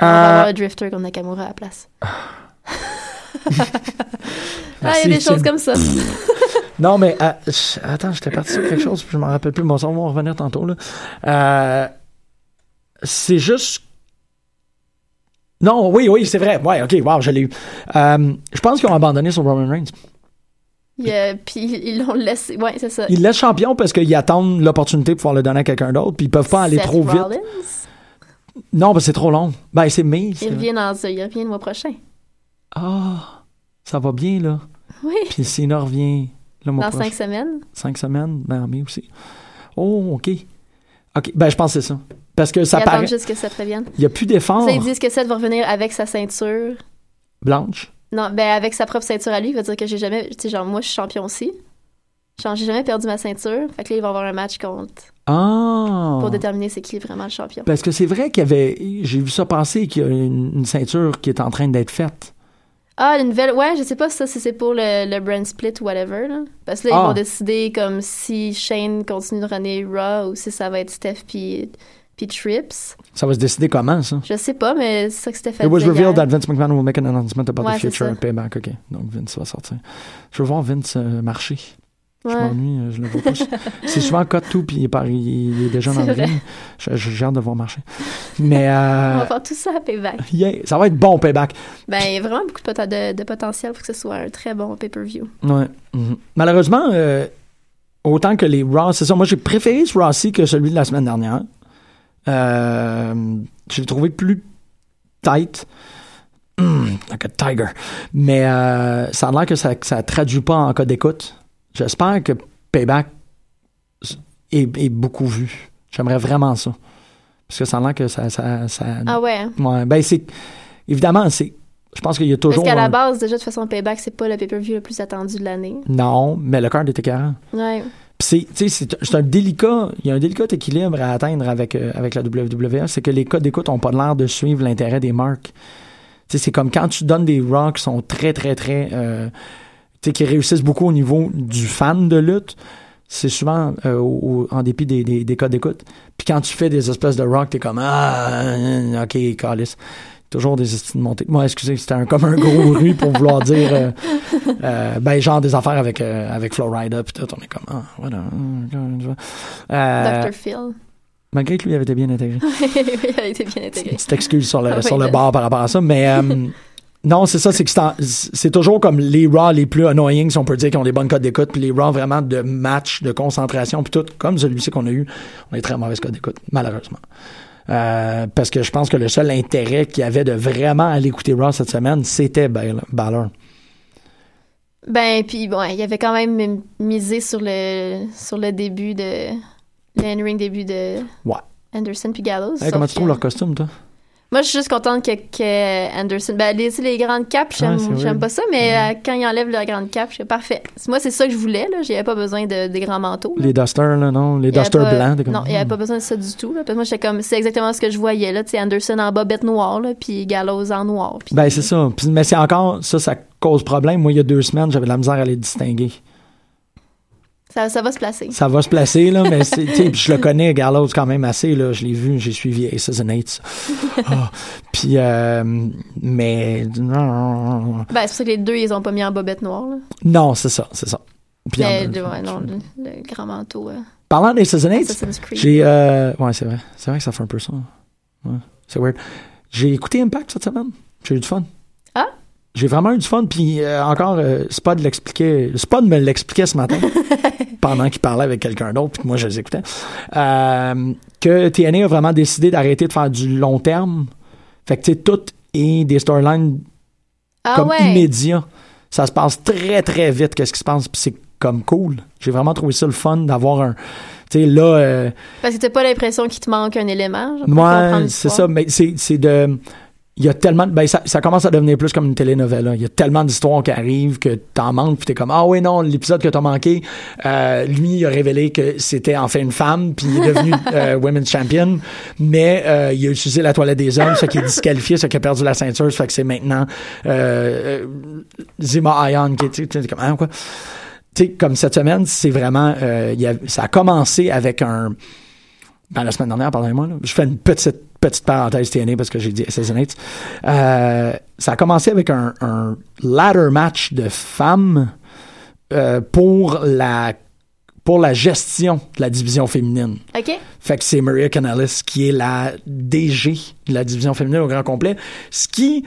On va Euh, avoir le Drifter comme Nakamura à la place. ah, Merci, <laughs> il y a des choses comme ça. <laughs> Non, mais euh, attends, j'étais parti sur quelque chose, puis je m'en rappelle plus. Bon, ça, on va en revenir tantôt. Là. Euh, c'est juste. Non, oui, oui, c'est vrai. Ouais, ok, wow, je l'ai eu. Euh, je pense qu'ils ont abandonné sur Roman Reigns. Puis ils l'ont laissé. Ouais, c'est ça. Ils laissent champion parce qu'ils attendent l'opportunité de pouvoir le donner à quelqu'un d'autre, puis ils peuvent pas aller Seth trop vite. Non, parce que c'est trop long. Ben, c'est mai. Il revient, dans, il revient le mois prochain. Ah, ça va bien, là. Oui. Puis Cena revient le mois Dans prochain. cinq semaines? Cinq semaines, ben en mai aussi. Oh, OK. OK, ben je pense que c'est ça. Parce que ça ils paraît... attendent juste que Seth revienne. Il n'y a plus d'efforts. Ça, ils disent que Seth va revenir avec sa ceinture. Blanche. Non, ben avec sa propre ceinture à lui, il va dire que j'ai jamais. Tu sais, genre, moi, je suis champion aussi. Genre, j'ai jamais perdu ma ceinture. Fait que là, il va avoir un match contre. Ah! Pour déterminer c'est qui vraiment le champion. Parce que c'est vrai qu'il y avait... J'ai vu ça passer qu'il y a une, une ceinture qui est en train d'être faite. Ah, une nouvelle. Ouais, je sais pas ça, si c'est pour le, le brand split ou whatever. Là. Parce que là, Ah. ils vont décider comme si Shane continue de runner Raw ou si ça va être Steph puis, puis Trips. Ça va se décider comment, ça? Je sais pas, mais c'est ça que c'était fait. It was revealed that Vince McMahon will make an announcement about Ouais, the future payback. OK. Donc Vince va sortir. Je veux voir Vince euh, marcher. Je Ouais. m'ennuie, euh, je le vois pas. <laughs> c'est souvent cut tout, puis il est, par- il est déjà dans le ring. Je- je- J'ai hâte de voir marcher. Mais euh, <laughs> On va faire tout ça à Payback. <laughs> yeah, ça va être bon, payback. Ben, il y a vraiment beaucoup de, pota- de, de potentiel pour que ce soit un très bon pay-per-view. Ouais. Mhm. Malheureusement, euh, autant que les Raw, c'est ça. Moi, j'ai préféré ce Raw-ci que celui de la semaine dernière. Euh, je l'ai trouvé plus tight. Hmm, <clears throat> like a tiger. Mais euh, ça a l'air que ça ne traduit pas en cas d'écoute. J'espère que Payback est, est beaucoup vu. J'aimerais vraiment ça. Parce que ça a l'air que ça. ça, ça Ah ouais. ouais. Ben, c'est. Évidemment, c'est. Je pense qu'il y a toujours. Parce qu'à la base, déjà, de toute façon, Payback, c'est pas le pay-per-view le plus attendu de l'année. Non, mais le cœur était 40. Ouais. C'est, un délicat, il y a un délicat équilibre à atteindre avec, euh, avec la WWE, c'est que les codes d'écoute n'ont pas l'air de suivre l'intérêt des marques. C'est comme quand tu donnes des rocks qui sont très, très, très, euh, qui réussissent beaucoup au niveau du fan de lutte, c'est souvent euh, au- en dépit des, des, des codes d'écoute. Puis quand tu fais des espèces de rock, t'es comme, ah, euh, ok, calice. Toujours des estimes de montée. Moi, excusez, c'était un, comme un gros <laughs> rue pour vouloir dire, euh, euh, ben, genre des affaires avec, euh, avec Florida, puis tout, on est comme, ah, voilà. Euh, Dr. Phil. malgré que lui avait été bien intégré. <laughs> il a été bien intégré. petite excuse sur le, Ah <laughs> oui, sur le bar par rapport à ça, mais non, c'est ça, c'est que c'est toujours comme les Raw les plus annoying, si on peut dire, qui ont des bonnes codes d'écoute, puis les Raw vraiment de match, de concentration, puis tout, comme celui-ci qu'on a eu, on a des très mauvaises codes d'écoute, malheureusement. Euh, parce que je pense que le seul intérêt qu'il y avait de vraiment aller écouter Raw cette semaine, c'était Bal- Balor. Ben, puis bon, il avait quand même misé sur le, sur le début de. Le in-ring début de. Ouais. Anderson puis Gallows. Hey, comment tu trouves leur costume, toi? Moi, je suis juste contente que, que Anderson. Ben, les, les grandes capes, j'aime c'est weird. pas ça, mais euh, quand il enlève la grande cape, je suis parfait. Moi, c'est ça que je voulais, là. J'avais pas besoin de, des grands manteaux. là. Les dusters, là, non? Les dusters pas- blancs. comme, Non, il n'y avait pas besoin de ça du tout. Là, parce que moi, j'étais comme, c'est exactement ce que je voyais. Là, tu sais, Anderson en bobette noire, là, puis Gallows en noir. puis- Ben, c'est ça. Puis- mais c'est encore, ça, ça cause problème. Moi, il y a deux semaines, j'avais de la misère à les distinguer. Ça, ça va se placer. Ça va se placer, là, mais je le connais, Gallows, quand même assez, là. Je l'ai vu, j'ai suivi Aces and Eights. Ah. Puis, euh, mais, non, Ben, c'est pour ça que les deux, ils ont pas mis en bobette noire. Là. non, c'est ça, c'est ça. Puis, Mais, en- ouais, non, le, le grand manteau. euh, Parlant d'Aces and Eights, j'ai, euh, ouais, c'est vrai. C'est vrai que ça fait un peu ça. Ouais, c'est weird. J'ai écouté Impact cette semaine. J'ai eu du fun. J'ai vraiment eu du fun, puis euh, encore, euh, Spud l'expliquait, Spud me l'expliquait ce matin, <laughs> pendant qu'il parlait avec quelqu'un d'autre, puis que moi je les écoutais, euh, que TNA a vraiment décidé d'arrêter de faire du long terme. Fait que, tu sais, tout est des storylines ah comme ouais. immédiats. Ça se passe très, très vite, qu'est-ce qui se passe, puis c'est comme cool. J'ai vraiment trouvé ça le fun d'avoir un... Tu sais, là... euh, Parce que t'as pas l'impression qu'il te manque un élément. genre, comprendre c'est ça, mais c'est c'est de. Il y a tellement de- ben ça, ça commence à devenir plus comme une telenovela. Il y a tellement d'histoires qui arrivent que t'en manques puis t'es comme ah oui non l'épisode que t'as manqué euh, lui il a révélé que c'était en fait une femme puis il est devenu <laughs> euh, women's champion mais euh, il a utilisé la toilette des hommes ça qui est disqualifié ça qui a perdu la ceinture ça fait que c'est maintenant euh, euh, Zima Ion qui est tu sais, t'es comme ah quoi? Tu sais comme cette semaine c'est vraiment euh, il y a- ça a commencé avec un ben, la semaine dernière, pardonnez-moi, je fais une petite, petite parenthèse TNA parce que j'ai dit Assassinates. Euh, ça a commencé avec un, un ladder match de femmes euh, pour la pour la gestion de la division féminine. OK. Fait que c'est Maria Canales qui est la DG de la division féminine au grand complet. Ce qui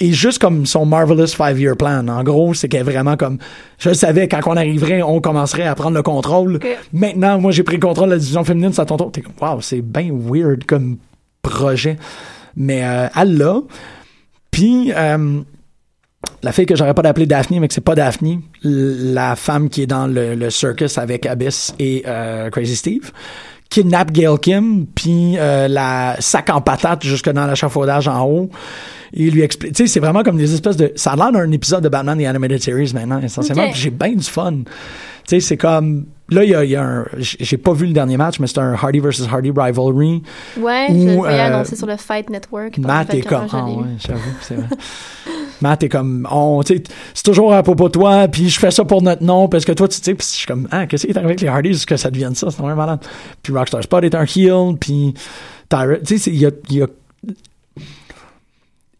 est juste comme son Marvelous Five-Year Plan. En gros, c'est qu'elle est vraiment comme... Je savais, quand on arriverait, on commencerait à prendre le contrôle. Maintenant, moi, j'ai pris le contrôle de la division féminine, ça ton tour. T'es comme, wow, c'est bien weird comme projet. Mais euh, elle l'a. Puis... euh, la fille que j'aurais pas d'appeler Daphne, mais que c'est pas Daphne, la femme qui est dans le, le circus avec Abyss et euh, Crazy Steve, kidnappe Gail Kim, puis euh, la sac en patate jusque dans l'achafaudage en haut. Et lui explique. Tu sais, c'est vraiment comme des espèces de. Ça a l'air d'un épisode de Batman The Animated Series maintenant, essentiellement. Puis J'ai bien du fun. Tu sais, c'est comme. Là, il y a, il y a un. J'ai pas vu le dernier match, mais c'est un Hardy versus Hardy rivalry. Ouais, Ou, je voyais euh, annoncé sur le Fight Network. Matt Fait est comme. Ah l'ai ouais, j'avoue, c'est vrai. <laughs> Matt est comme. On, tu sais, c'est toujours à propos de toi, puis je fais ça pour notre nom, parce que toi, tu sais, puis je suis comme. Ah, qu'est-ce qui est arrivé avec les Hardys, que ça devienne ça, c'est vraiment malade. Puis Rockstar Spot est un heel, puis. Tu sais, c'est- il y a. il y a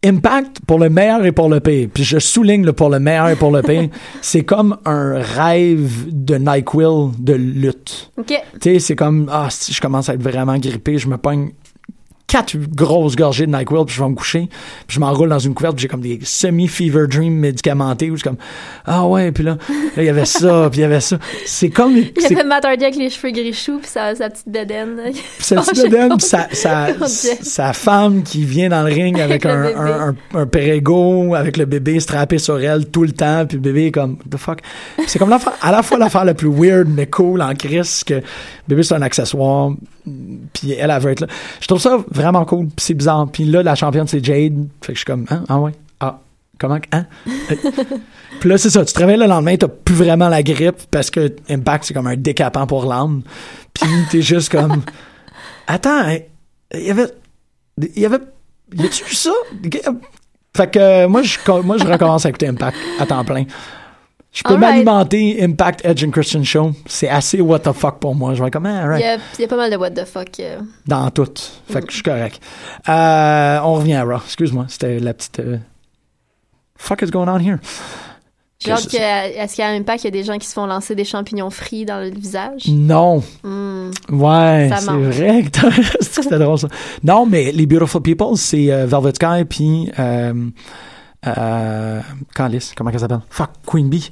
Impact pour le meilleur et pour le pire. Puis je souligne le pour le meilleur et pour le pire. <laughs> c'est comme un rêve de NyQuil de lutte. OK. Tu sais, c'est comme, ah, si je commence à être vraiment grippé, je me pogne quatre grosses gorgées de NyQuil, puis je vais me coucher, puis je m'enroule dans une couverte, puis j'ai comme des semi-fever dreams médicamentés, où je suis comme, ah ouais, puis là, il y avait ça, puis il y avait ça. C'est comme... Il y avait Matt Hardy avec les cheveux gris choux puis sa, sa petite bedaine. Oh, petite bedaine, puis sa, sa, <laughs> sa femme qui vient dans le ring avec Avec un, un, un, un Perego, avec le bébé strappé sur elle tout le temps, puis le bébé est comme, the fuck? C'est comme à la fois l'affaire la plus weird, mais cool en crise, que le bébé c'est un accessoire, puis elle, elle veut être là. Je trouve ça vraiment cool, puis c'est bizarre. Puis là, la championne, c'est Jade, fait que je suis comme, hein, ah ouais, ah, comment, hein? <laughs> Puis là, c'est ça, tu te réveilles le lendemain, t'as plus vraiment la grippe, parce que Impact, c'est comme un décapant pour l'âme. Puis t'es juste comme, <laughs> attends, hein, il y avait, il y avait, y a-tu ça? Fait que euh, moi, je, moi, je recommence à écouter Impact à temps plein. Je peux m'alimenter Impact Edge and Christian Show. C'est assez what the fuck pour moi. Je vais comme, ah, Il alright. y, a, il y a pas mal de what the fuck. euh. Dans tout. Fait que je suis correct. Euh, on revient à Raw. Excuse-moi. C'était la petite. euh, Fuck is going on here? J'ai hâte que, est-ce qu'à Impact, il y a des gens qui se font lancer des champignons frits dans le visage? Non. Hmm. Ouais, Ça c'est vrai que t'as- <laughs> c'est que c'était drôle ça. Non, mais les Beautiful People, c'est euh, Velvet Sky puis euh, comment elle s'appelle? Fuck, Queen Bee.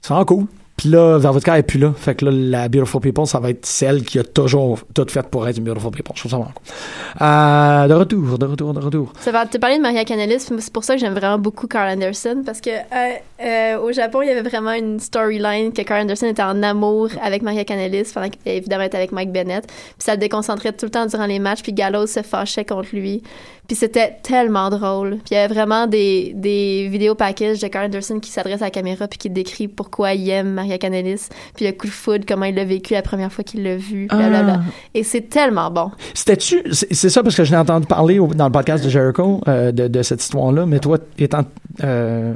C'est vraiment cool. Puis là, Velvet est plus là. Fait que là, la Beautiful People, ça va être celle qui a toujours tout fait pour être une Beautiful People. Je trouve ça vraiment cool. Euh, de retour, de retour, de retour. Ça va te parler de Maria puis c'est pour ça que j'aime vraiment beaucoup Carl Anderson, parce que euh, euh, au Japon, il y avait vraiment une storyline que Carl Anderson était en amour avec Maria qu'évidemment, elle était avec Mike Bennett, puis ça le déconcentrait tout le temps durant les matchs, puis Gallows se fâchait contre lui, puis c'était tellement drôle. Puis il y avait vraiment des, des vidéos packages de Carl Anderson qui s'adresse à la caméra, puis qui décrit pourquoi il aime Maria Kanellis, puis le coup de foudre, comment il l'a vécu la première fois qu'il l'a vu, blablabla. Ah. Et c'est tellement bon. C'était-tu, c'est c'est ça parce que je l'ai entendu parler au- dans le podcast de Jericho euh, de, de cette histoire-là, mais toi, étant euh,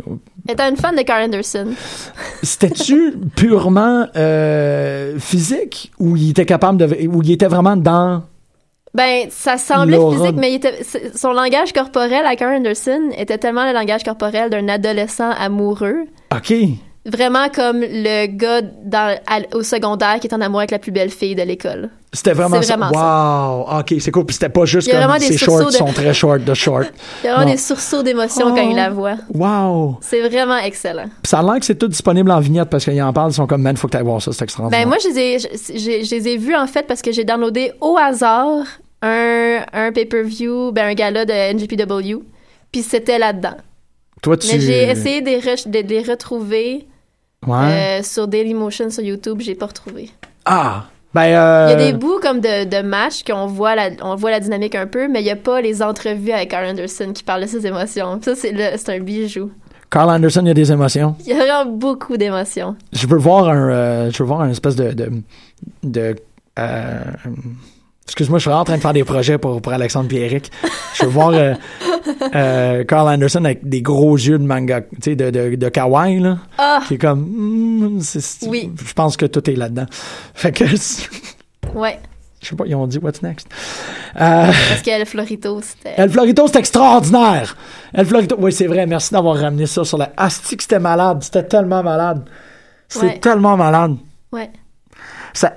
Étant une fan de Carl Anderson, <laughs> C'était-tu purement euh, physique ou il était capable de ou il était vraiment dans Ben, ça semblait Laura. physique, mais il était, c'est- son langage corporel à Karen Anderson était tellement le langage corporel d'un adolescent amoureux. OK. Vraiment comme le gars dans, à- au secondaire qui est en amour avec la plus belle fille de l'école. C'était vraiment C'est ça. vraiment Wow. OK, c'est cool. Puis c'était pas juste comme vraiment ses shorts de- sont très short de short. <laughs> Il y a vraiment Non. des sursauts d'émotion quand il la voit. Wow. C'est vraiment excellent. Puis ça a l'air que c'est tout disponible en vignette parce qu'ils en parlent, ils sont comme man, faut que tu voir ça, c'est extraordinaire. Ben, moi, je les ai, je, les ai vus en fait parce que j'ai downloadé au hasard un, un pay-per-view, ben, un gala de NGPW. Puis c'était là-dedans. toi tu Mais j'ai essayé de les, re- de les retrouver Ouais. euh, sur Dailymotion sur YouTube, j'ai pas retrouvé. Ah. Ben euh, Il y a des bouts comme de, de matchs qu'on voit la, on voit la dynamique un peu, mais il y a pas les entrevues avec Carl Anderson qui parlent de ses émotions. Ça, c'est le- c'est un bijou. Carl Anderson, il y a des émotions. Il y a vraiment beaucoup d'émotions. Je veux voir un euh, je veux voir un espèce de de, de euh, Excuse-moi, je suis en train de faire des projets pour, pour Alexandre Pierrick. Je veux voir euh, euh, Carl Anderson avec des gros yeux de manga, tu sais, de, de, de kawaii, là. Ah! Qui est comme, hmm, Oui. je pense que tout est là-dedans. Fait que, je Ouais. sais pas, ils ont dit what's next? Euh, Parce qu'elle, Florito, c'était. El Florito, c'est extraordinaire! El Florito, oui, c'est vrai, merci d'avoir ramené ça sur la. Que c'était malade, c'était tellement malade. C'est Ouais. tellement malade. Ouais. Ça,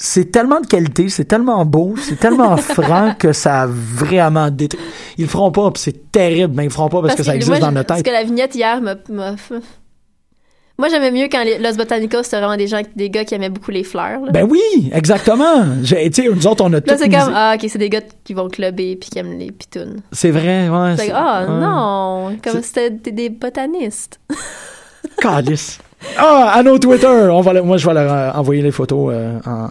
c'est tellement de qualité, c'est tellement beau, c'est tellement <laughs> franc que ça a vraiment détruit. Ils le feront pas, puis c'est terrible, mais ils le feront pas parce, que ça existe moi, dans notre Parce tête. que la vignette hier m'a. Moi, j'aimais mieux quand les, Los Botanicos, c'était vraiment des gens, des gars qui aimaient beaucoup les fleurs. Là, Ben oui, exactement. Tu sais, nous autres, on a tout Là, c'est comme, ah, ok, c'est des gars qui vont clubber puis qui aiment les pitounes. C'est vrai, ouais. Ah, ouais. non, comme c'était des, des botanistes. Calice. <laughs> Ah, à nos Twitter. On va moi, je vais leur euh, envoyer les photos euh, en.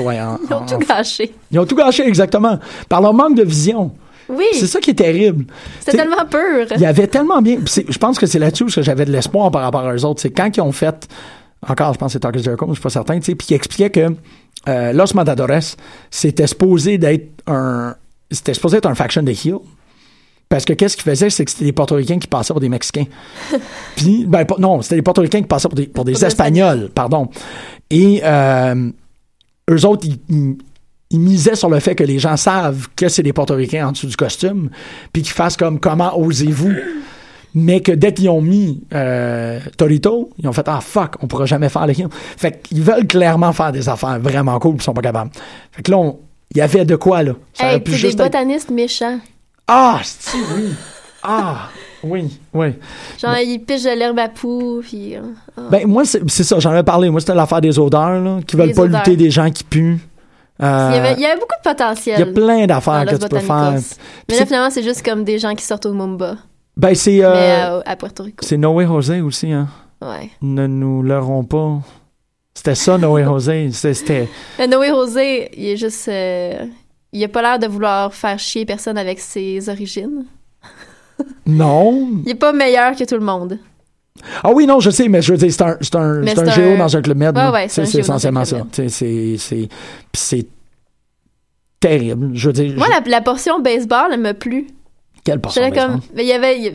Ouais, en- Ils ont en- tout gâché. Ils ont tout gâché, exactement. Par leur manque de vision. Oui, C'est ça qui est terrible. c'était t'sais, tellement pur. Il y avait tellement bien. c'est- Je pense que c'est là-dessus que j'avais de l'espoir par rapport à eux autres. C'est quand ils ont fait. Encore, je pense que c'est Talkers Jericho, je suis pas certain. Puis qui expliquait que euh, Los Matadores, c'était supposé d'être un. C'était supposé être un faction de heel. Parce que qu'est-ce qu'ils faisaient, c'est que c'était des Portoricains qui passaient pour des Mexicains. <laughs> Puis, ben, non, c'était des Portoricains qui passaient pour des, pour des Espagnols, pardon. Et euh, eux autres, ils, ils- ils misaient sur le fait que les gens savent que c'est des Portoricains en dessous du costume, puis qu'ils fassent comme comment osez-vous? Mais que dès qu'ils ont mis euh, Torito, ils ont fait Ah fuck, on pourra jamais faire le heel. Fait qu'ils veulent clairement faire des affaires vraiment cool, ils sont pas capables. Fait que là, on, Il y avait de quoi, là. Ça Hey, des être- botanistes méchants. Ah, si, oui. Ah, oui, oui. Genre, ils pichent de l'herbe à poux, puis... euh, ah. Ben, moi, c'est ça, j'en avais parlé. Moi, c'était l'affaire des odeurs, là, qui veulent Les pas odeurs. lutter des gens qui puent. Euh, il, y avait, il y avait beaucoup de il potentiel. y a plein d'affaires que tu peux faire. Mais là, finalement, c'est juste comme des gens qui sortent au Mumba. Ben, c'est euh, à, à Puerto Rico. c'est Noé José aussi, hein. Ouais. Ne nous leurrons pas. C'était ça, Noé José. C'était-. Mais Noé Rosé, il est juste... euh, il a pas l'air de vouloir faire chier personne avec ses origines. <laughs> Non. Il est pas meilleur que tout le monde. Ah oui, non, je sais, mais je veux dire, c'est un, c'est un, c'est un géo dans un club med. Ouais, là. ouais, c'est essentiellement ça. C'est, terrible. Je veux dire, Moi, je- la, la portion baseball, elle m'a plu. quelle portion comme... il y avait... il-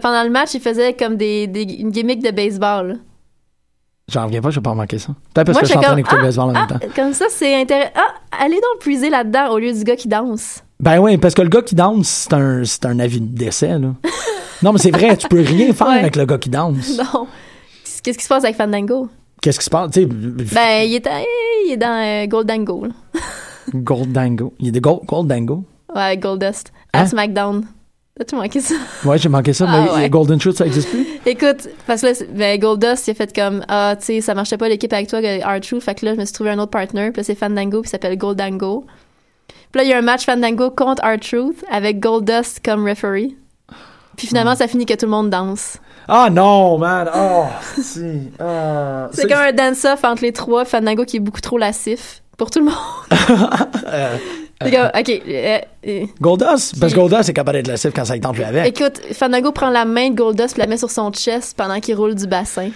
pendant le match, il faisait comme des, des, une gimmick de baseball. J'en reviens pas, je vais pas manquer ça. Peut-être parce Moi, que je suis en train d'écouter le ah, baseball en même Ah, temps. comme ça, c'est intéressant. Ah, allez donc puiser là-dedans au lieu du gars qui danse. Ben oui, parce que le gars qui danse, c'est un, c'est un avis de décès, là. <laughs> non, mais c'est vrai, tu peux rien faire Ouais. avec le gars qui danse. <laughs> Non. Qu'est-ce qui se passe avec Fandango? Qu'est-ce qui se passe? Tu sais, Ben, il est, à- il est dans euh, Goldango. là. Gold Dango. Il a des Gold, Gold Dango. Ouais, Goldust. Hein? À SmackDown. T'as-tu manqué ça? <laughs> Ouais, j'ai manqué ça, Ah mais ouais. Golden Shoot, ça existe plus? Écoute, parce que là, ben, Goldust, il a fait comme, ah, tu sais, ça marchait pas l'équipe avec toi, R-Truth. Fait que là, je me suis trouvé un autre partner. Puis là, c'est Fandango, puis il s'appelle Goldango. Puis là, il y a un match Fandango contre R-Truth avec Goldust comme referee. Puis finalement, ça finit que tout le monde danse. Ah non, man! Oh, si. Ah, <laughs> C'est comme un dance-off entre les trois. Fandango qui est beaucoup trop lassif pour tout le monde. <laughs> OK. euh, euh, Goldust? Parce que Goldust est capable d'être lassif quand ça tente lui avec. écoute, Fandango prend la main de Goldust puis la met sur son chest pendant qu'il roule du bassin.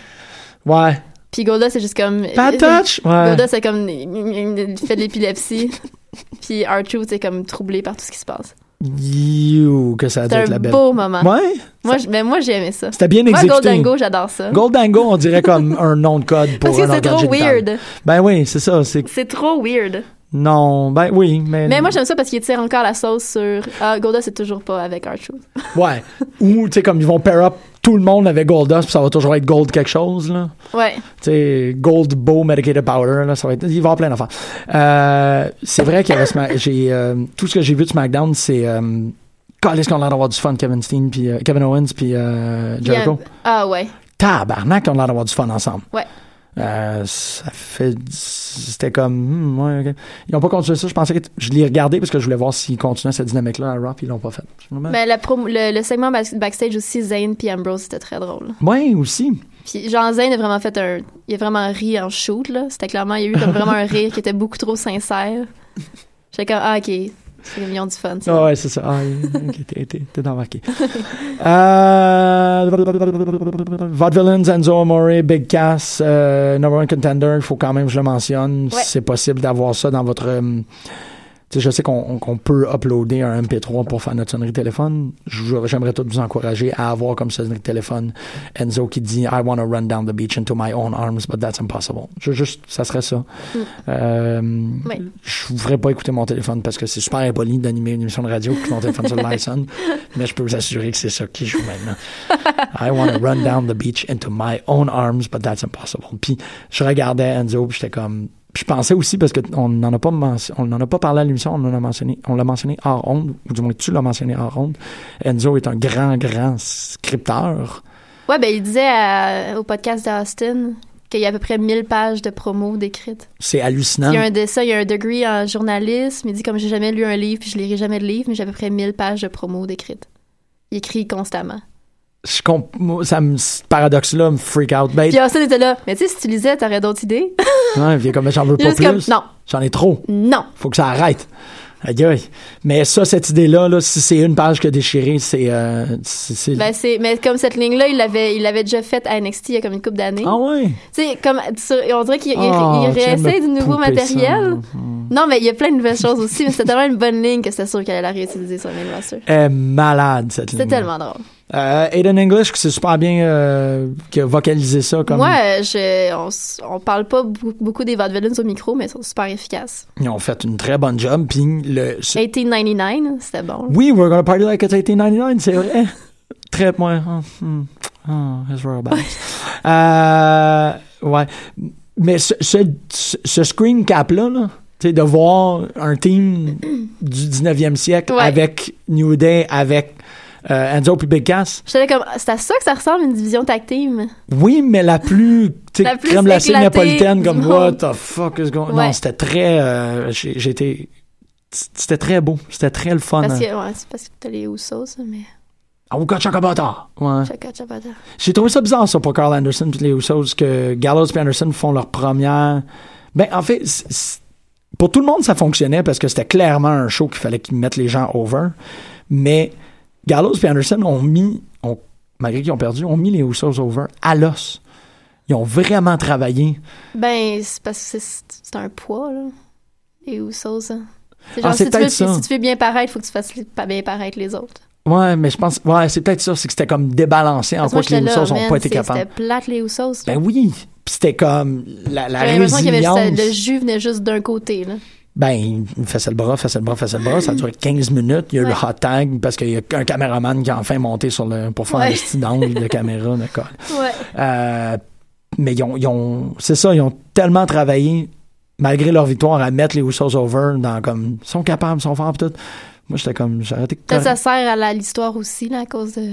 Ouais. Puis Goldust, c'est juste comme... Bad touch? Ouais. Goldust, c'est comme... Il fait de l'épilepsie. <laughs> puis R-Truth, c'est comme troublé par tout ce qui se passe. You, que ça a dû être la un belle. beau moment. Ouais? Moi, mais moi, j'ai aimé ça. C'était bien Moi, exécuté. Goldango, j'adore ça. Goldango, on dirait comme un nom de code pour Parce que un c'est trop weird. Ben oui, c'est ça. C'est C'est trop weird. Non, ben oui, mais Mais moi, j'aime ça parce qu'il tire encore la sauce sur... Ah, Goldust, c'est toujours pas avec R-Truth. ouais. <laughs> Ou tu sais comme ils vont pair up tout le monde avec Goldust, puis ça va toujours être Gold quelque chose là. Ouais. Tu sais Gold Bow Medicated Powder là, ça va être il va y avoir plein d'affaires. Euh, c'est vrai qu'il y avait Smack- j'ai euh, tout ce que j'ai vu de SmackDown, c'est euh, est-ce qu'on a l'air d'avoir du fun Kevin Steen puis euh, Kevin Owens puis Jericho. Ah, ouais. Tabarnak, on a l'air d'avoir du fun ensemble. Ouais. Euh, ça fait. C'était comme. hmm, ouais, ok. Ils n'ont pas continué ça. Je pensais que. Je l'ai regardé parce que je voulais voir s'ils continuaient cette dynamique-là à puis ils l'ont pas fait. Mais la promo- le, le segment backstage aussi, Zayn puis Ambrose, c'était très drôle. Ouais, aussi. Puis Jean Zayn a vraiment fait un... Il a vraiment ri en shoot, là. C'était clairement... Il y a eu comme vraiment un rire qui était beaucoup trop sincère. J'étais comme, ah, OK. C'est ils ont du fun. Ah ouais, c'est ça. Ah, t'es- t'es t'es embarqué. euh, Vaudevillains, Enzo Amore, Big Cass, euh, number one contender, il faut quand même que je le mentionne. Ouais. C'est possible d'avoir ça dans votre... euh, je sais qu'on peut uploader un MP3 pour faire notre sonnerie de téléphone. J'aimerais tout vous encourager à avoir comme sonnerie de téléphone Enzo qui dit I want to run down the beach into my own arms, but that's impossible. Je, juste, ça serait ça. Euh, Ouais. Je ne voudrais pas écouter mon téléphone parce que c'est super impoli d'animer une émission de radio que mon téléphone sur sonne. <laughs> Mais je peux vous assurer que c'est ça qui joue maintenant. I want to run down the beach into my own arms, but that's impossible. Puis je regardais Enzo puis j'étais comme puis je pensais aussi parce qu'on n'en a pas on n'en a pas parlé à l'émission, on en a mentionné, on l'a mentionné hors onde, ou du moins tu l'as mentionné hors onde. Enzo est un grand, grand scripteur. Ouais, ben il disait à- au podcast d'Austin qu'il y a à peu près 1000 pages de promos décrites. C'est hallucinant. Il y a un de ça, il y a un degree en journalisme. Il dit comme j'ai jamais lu un livre, puis je lirai jamais de livre, mais j'ai à peu près 1000 pages de promos décrites. Il écrit constamment. Je comp- ça me, ce paradoxe-là me freak out. Ben, Puis Austin était là. Mais tu sais, si tu lisais, t'aurais d'autres idées? <laughs> ouais, puis comme j'en veux pas comme, plus. non, J'en ai trop. non. faut que ça arrête. Aïe, aïe. Mais ça, cette idée-là, là, si c'est une page que déchirée, c'est. Euh, c'est- c'est- Ben c'est, mais comme cette ligne-là, il l'avait, il l'avait déjà faite à NXT il y a comme une couple d'années. ah ouais? Tu sais, comme sur- on dirait qu'il il- Ah, réessaye du nouveau matériel. ça. Non, mais il y a plein de nouvelles choses aussi, mais c'était tellement une bonne ligne que c'était sûr qu'elle allait la réutiliser sur le roster. Elle est malade, cette ligne. C'était tellement drôle. Euh, Aiden English, c'est super bien euh, qui a vocalisé ça comme. Euh, je, on, parle pas beaucoup des vaudevillains au micro, mais ils sont super efficaces. Ils ont fait une très bonne job. Puis le. ce- 1899, c'était bon. Oui, we're gonna party like it's 1899, c'est vrai. Très moins. Oh, hmm. Oh, his royal balance. euh, ouais. Mais ce, ce, screen cap-là, là, de voir un team du 19e siècle Ouais. avec New Day, avec euh, Enzo puis Big Cass. J'étais comme, c'est à ça que ça ressemble une division tag team. Oui, mais la plus, tu sais, La plus crème glacée éclatée napolitaine, comme what the fuck is going? Ouais. Non, c'était très, euh, j'ai été, c'était très beau, c'était très le fun. Parce hein. que, ouais, c'est parce que t'as les Usos, mais. Oh, God, Chakabata! Ouais. J'ai trouvé ça bizarre, ça, pour Carl Anderson et les Usos, que Gallows et Anderson font leur première. Ben, en fait, pour tout le monde, ça fonctionnait parce que c'était clairement un show qu'il fallait qu'ils mettent les gens over. Mais Gallows et Anderson ont mis, ont- malgré qu'ils ont perdu, ont mis les Usos over à l'os. Ils ont vraiment travaillé. Ben, c'est parce que c'est- un poids, là. Les Usos, hein. C'est Ah, genre, c'est si, tu veux, peut-être ça. si tu veux bien paraître, faut que tu fasses pas bien paraître les autres. Ouais, mais je pense, ouais, c'est peut-être ça, c'est que c'était comme débalancé en que quoi que les Usos n'ont pas été capables. C'était plate, les Usos. Ben oui, Puis c'était comme la, la J'avais l'impression juste, le jus venait juste d'un côté, là. Ben, il faisait le bras, faisait le bras, faisait le bras. Ça a duré 15 minutes. Il y a eu Ouais. le hot tag parce qu'il y a un caméraman qui a enfin monté sur le, pour faire Ouais. un petit angle de caméra. D'accord. Ouais. Euh, mais ils ont, ils ont- c'est ça, ils ont tellement travaillé, malgré leur victoire, à mettre les Usos over dans comme, ils sont capables, ils sont forts, tout. Moi, j'étais comme, j'ai arrêté. Peut-être ça sert à l'histoire aussi, là, à cause de.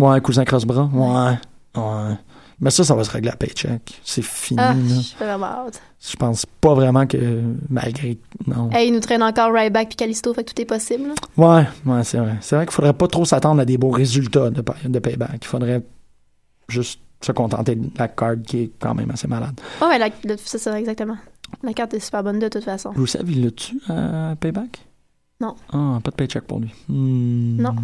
Ouais, cousin cross-bras. Ouais. Ouais. Mais ça, ça va se régler à paycheck. C'est fini, Ah, j'ai vraiment hâte. Je pense pas vraiment que, malgré, non. Hey, il nous traîne encore Ryback puis Callisto, fait que tout est possible, là. Ouais, ouais, c'est vrai. C'est vrai qu'il faudrait pas trop s'attendre à des beaux résultats de, pay- de payback. Il faudrait juste se contenter de la carte qui est quand même assez malade. Ouais, la- le- c'est ça, exactement. La carte est super bonne de toute façon. Vous savez, il l'a-tu à payback? Non. Ah, pas de paycheck pour lui. Hmm. Non.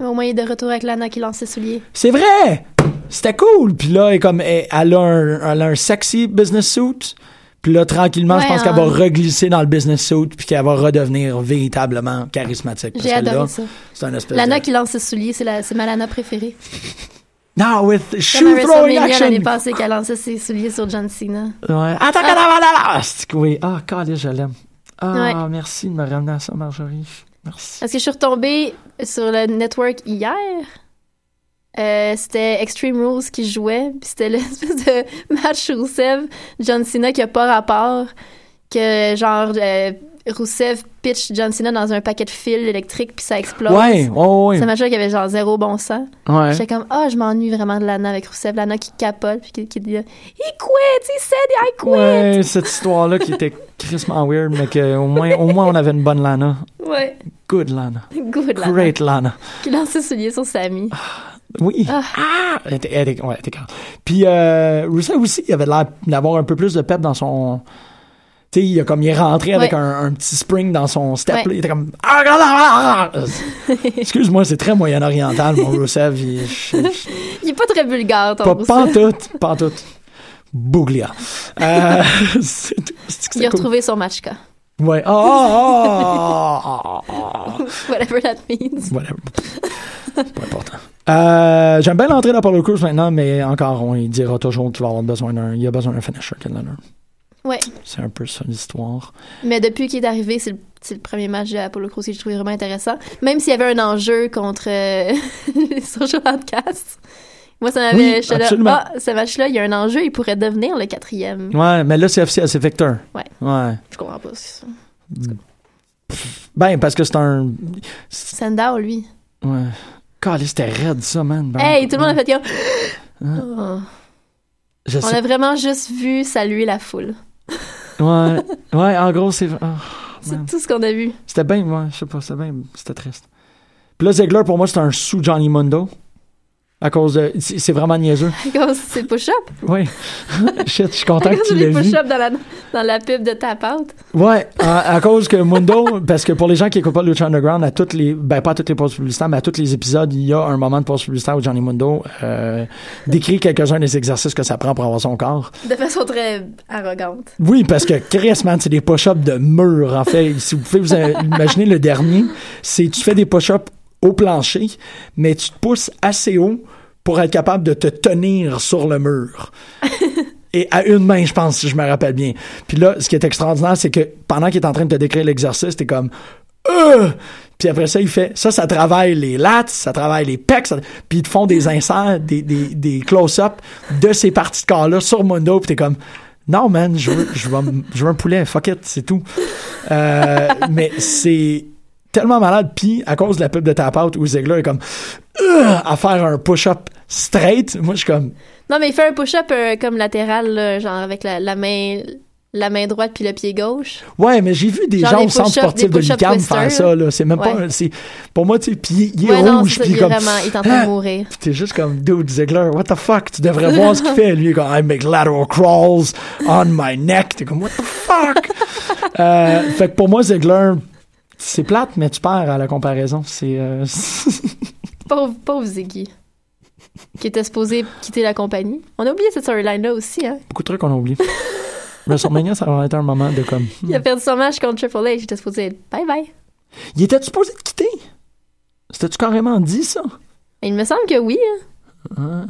Au moins, il est de retour avec Lana qui lance ses souliers. C'est vrai! C'était cool! Puis là, elle, comme, elle, elle a un, elle a un sexy business suit. Puis là, tranquillement, je pense qu'elle hein. va reglisser dans le business suit puis qu'elle va redevenir véritablement charismatique. J'ai adoré là, ça. c'est un espèce Lana de... qui lance ses souliers, c'est, la, c'est ma Lana préférée. <laughs> Now with shoe throwing action! l'année passée, qu'elle lançait ses souliers sur John Cena. Ouais. Attends, ah. c'est que oui. Ah, calé, je l'aime. Ah, Ouais. merci de me ramener à ça, Marjorie. Merci. Parce que je suis retombée sur le network hier. Euh, c'était Extreme Rules qui jouait, puis c'était l'espèce <laughs> de match Rousseff, John Cena qui a pas rapport, que genre euh, Rousseff pitch John Cena dans un paquet de fils électriques puis ça explose. Ouais, ouais, ouais. C'est un match qui avait genre zéro bon sens. ouais. J'étais comme ah je m'ennuie vraiment de Lana avec Rousseff, Lana qui capote puis qui, qui dit he quit, he said I quit. Ouais, cette histoire-là qui était crissement weird, mais qu'au moins, au moins, on avait une bonne Lana. Ouais, Good Lana. good Lana. Great Lana. Qui lance ses souliers sur Sammy. Oui. Ah. Ah! Elle était, elle était- ouais, elle était grande. Puis, euh, Rusev aussi, il avait l'air d'avoir un peu plus de pep dans son. Tu sais, il, a comme, il est rentré avec Ouais. un, un petit spring dans son step. Ouais. là, il était comme. Ah, ah, ah. <laughs> Excuse-moi, c'est très moyen-oriental, mon Rusev. Il, Il est pas très vulgaire, ton pas Rousseff. pantoute, pantoute. Bouglia. Euh, <laughs> c'est tout. C'est que Il a cool. retrouvé son matchka. Ouais. Ah, ah. <laughs> Whatever that means. Whatever. C'est pas important. Euh, J'aime bien l'entrée d'Apollo Crews maintenant, mais encore, on il dira toujours qu'il va avoir besoin d'un. Il a besoin d'un finisher, Ken Leonard. Ouais. C'est un peu ça l'histoire. Mais depuis qu'il est arrivé, c'est le, premier match de Apollo Crews que j'ai trouvé vraiment intéressant. Même s'il y avait un enjeu contre euh, <laughs> les social outcasts. Moi, ça m'avait. Oui, là, ah, ce match-là, il y a un enjeu, il pourrait devenir le quatrième. Ouais, mais là, c'est officiel, c'est Victor. Ouais. Ouais. Je comprends pas. c'est ça. Ben, parce que c'est un. Sandow, lui. Ouais. Calé, c'était raide, ça, man. Ben, hey, tout le monde a fait comme. Hein? Oh. On a vraiment juste vu saluer la foule. Ouais. Ouais, en gros, c'est. ah, C'est tout ce qu'on a vu. C'était bien, ouais, je sais pas, c'était bien. C'était triste. Puis là, Ziggler, pour moi, c'est un sous Johnny Mundo. À cause de. C'est vraiment niaiseux. Comme C'est push-up. Oui. <laughs> Shit, je suis content que tu l'aies vu. push-up dans la, dans la pub de Tap Out. Ouais, à, à cause que Mundo, <laughs> parce que pour les gens qui écoutent pas Lucha Underground, à toutes les, ben pas à toutes les pauses publicitaires, mais à tous les épisodes, il y a un moment de pause publicitaire où Johnny Mundo euh, décrit quelques-uns des exercices que ça prend pour avoir son corps. De façon très arrogante. Oui, parce que Chris, man, c'est des push-ups de mur, en fait. Si vous pouvez vous imaginer le dernier, c'est tu fais des push-ups au plancher, mais tu te pousses assez haut pour être capable de te tenir sur le mur. <laughs> Et à une main, je pense, si je me rappelle bien. Puis là, ce qui est extraordinaire, c'est que pendant qu'il est en train de te décrire l'exercice, t'es comme euh! Puis après ça, il fait ça, ça travaille les lats, ça travaille les pecs, ça- puis ils te font des inserts, des, des, des close-up de ces parties de corps-là sur Mundo, puis t'es comme Non, man, je veux, je veux, je veux un poulet. Fuck it, c'est tout. Euh, mais c'est tellement malade. Puis, à cause de la pub de Tap Out, où Ziegler est comme euh, à faire un push-up straight, moi, je suis comme. Non, mais il fait un push-up euh, comme latéral, là, genre avec la, la main la main droite puis le pied gauche. Ouais, mais j'ai vu des Genre gens au centre sportif de l'UQAM faire ça, là. C'est même pas. Ouais. un- c'est Pour moi, tu sais, puis il est ouais, rouge, puis il est vraiment, il est en train de mourir. Puis T'es juste comme, dude, Ziegler, what the fuck? Tu devrais voir ce qu'il fait. Lui, il est comme, I make lateral crawls on my neck. T'es comme, what the fuck? <laughs> Euh, fait que pour moi, Ziegler, c'est plate, mais tu perds à la comparaison. C'est. euh, <laughs> Pauvre, pauvre Ziggy. Qui était supposé quitter la compagnie. On a oublié cette storyline-là aussi, hein. beaucoup de trucs qu'on a oubliés. WrestleMania, ça aurait été un moment de comme. Il a perdu son match contre Triple H. Il était supposé être bye bye. Il était supposé te quitter? C'était-tu carrément dit ça? Il me semble que oui, hein.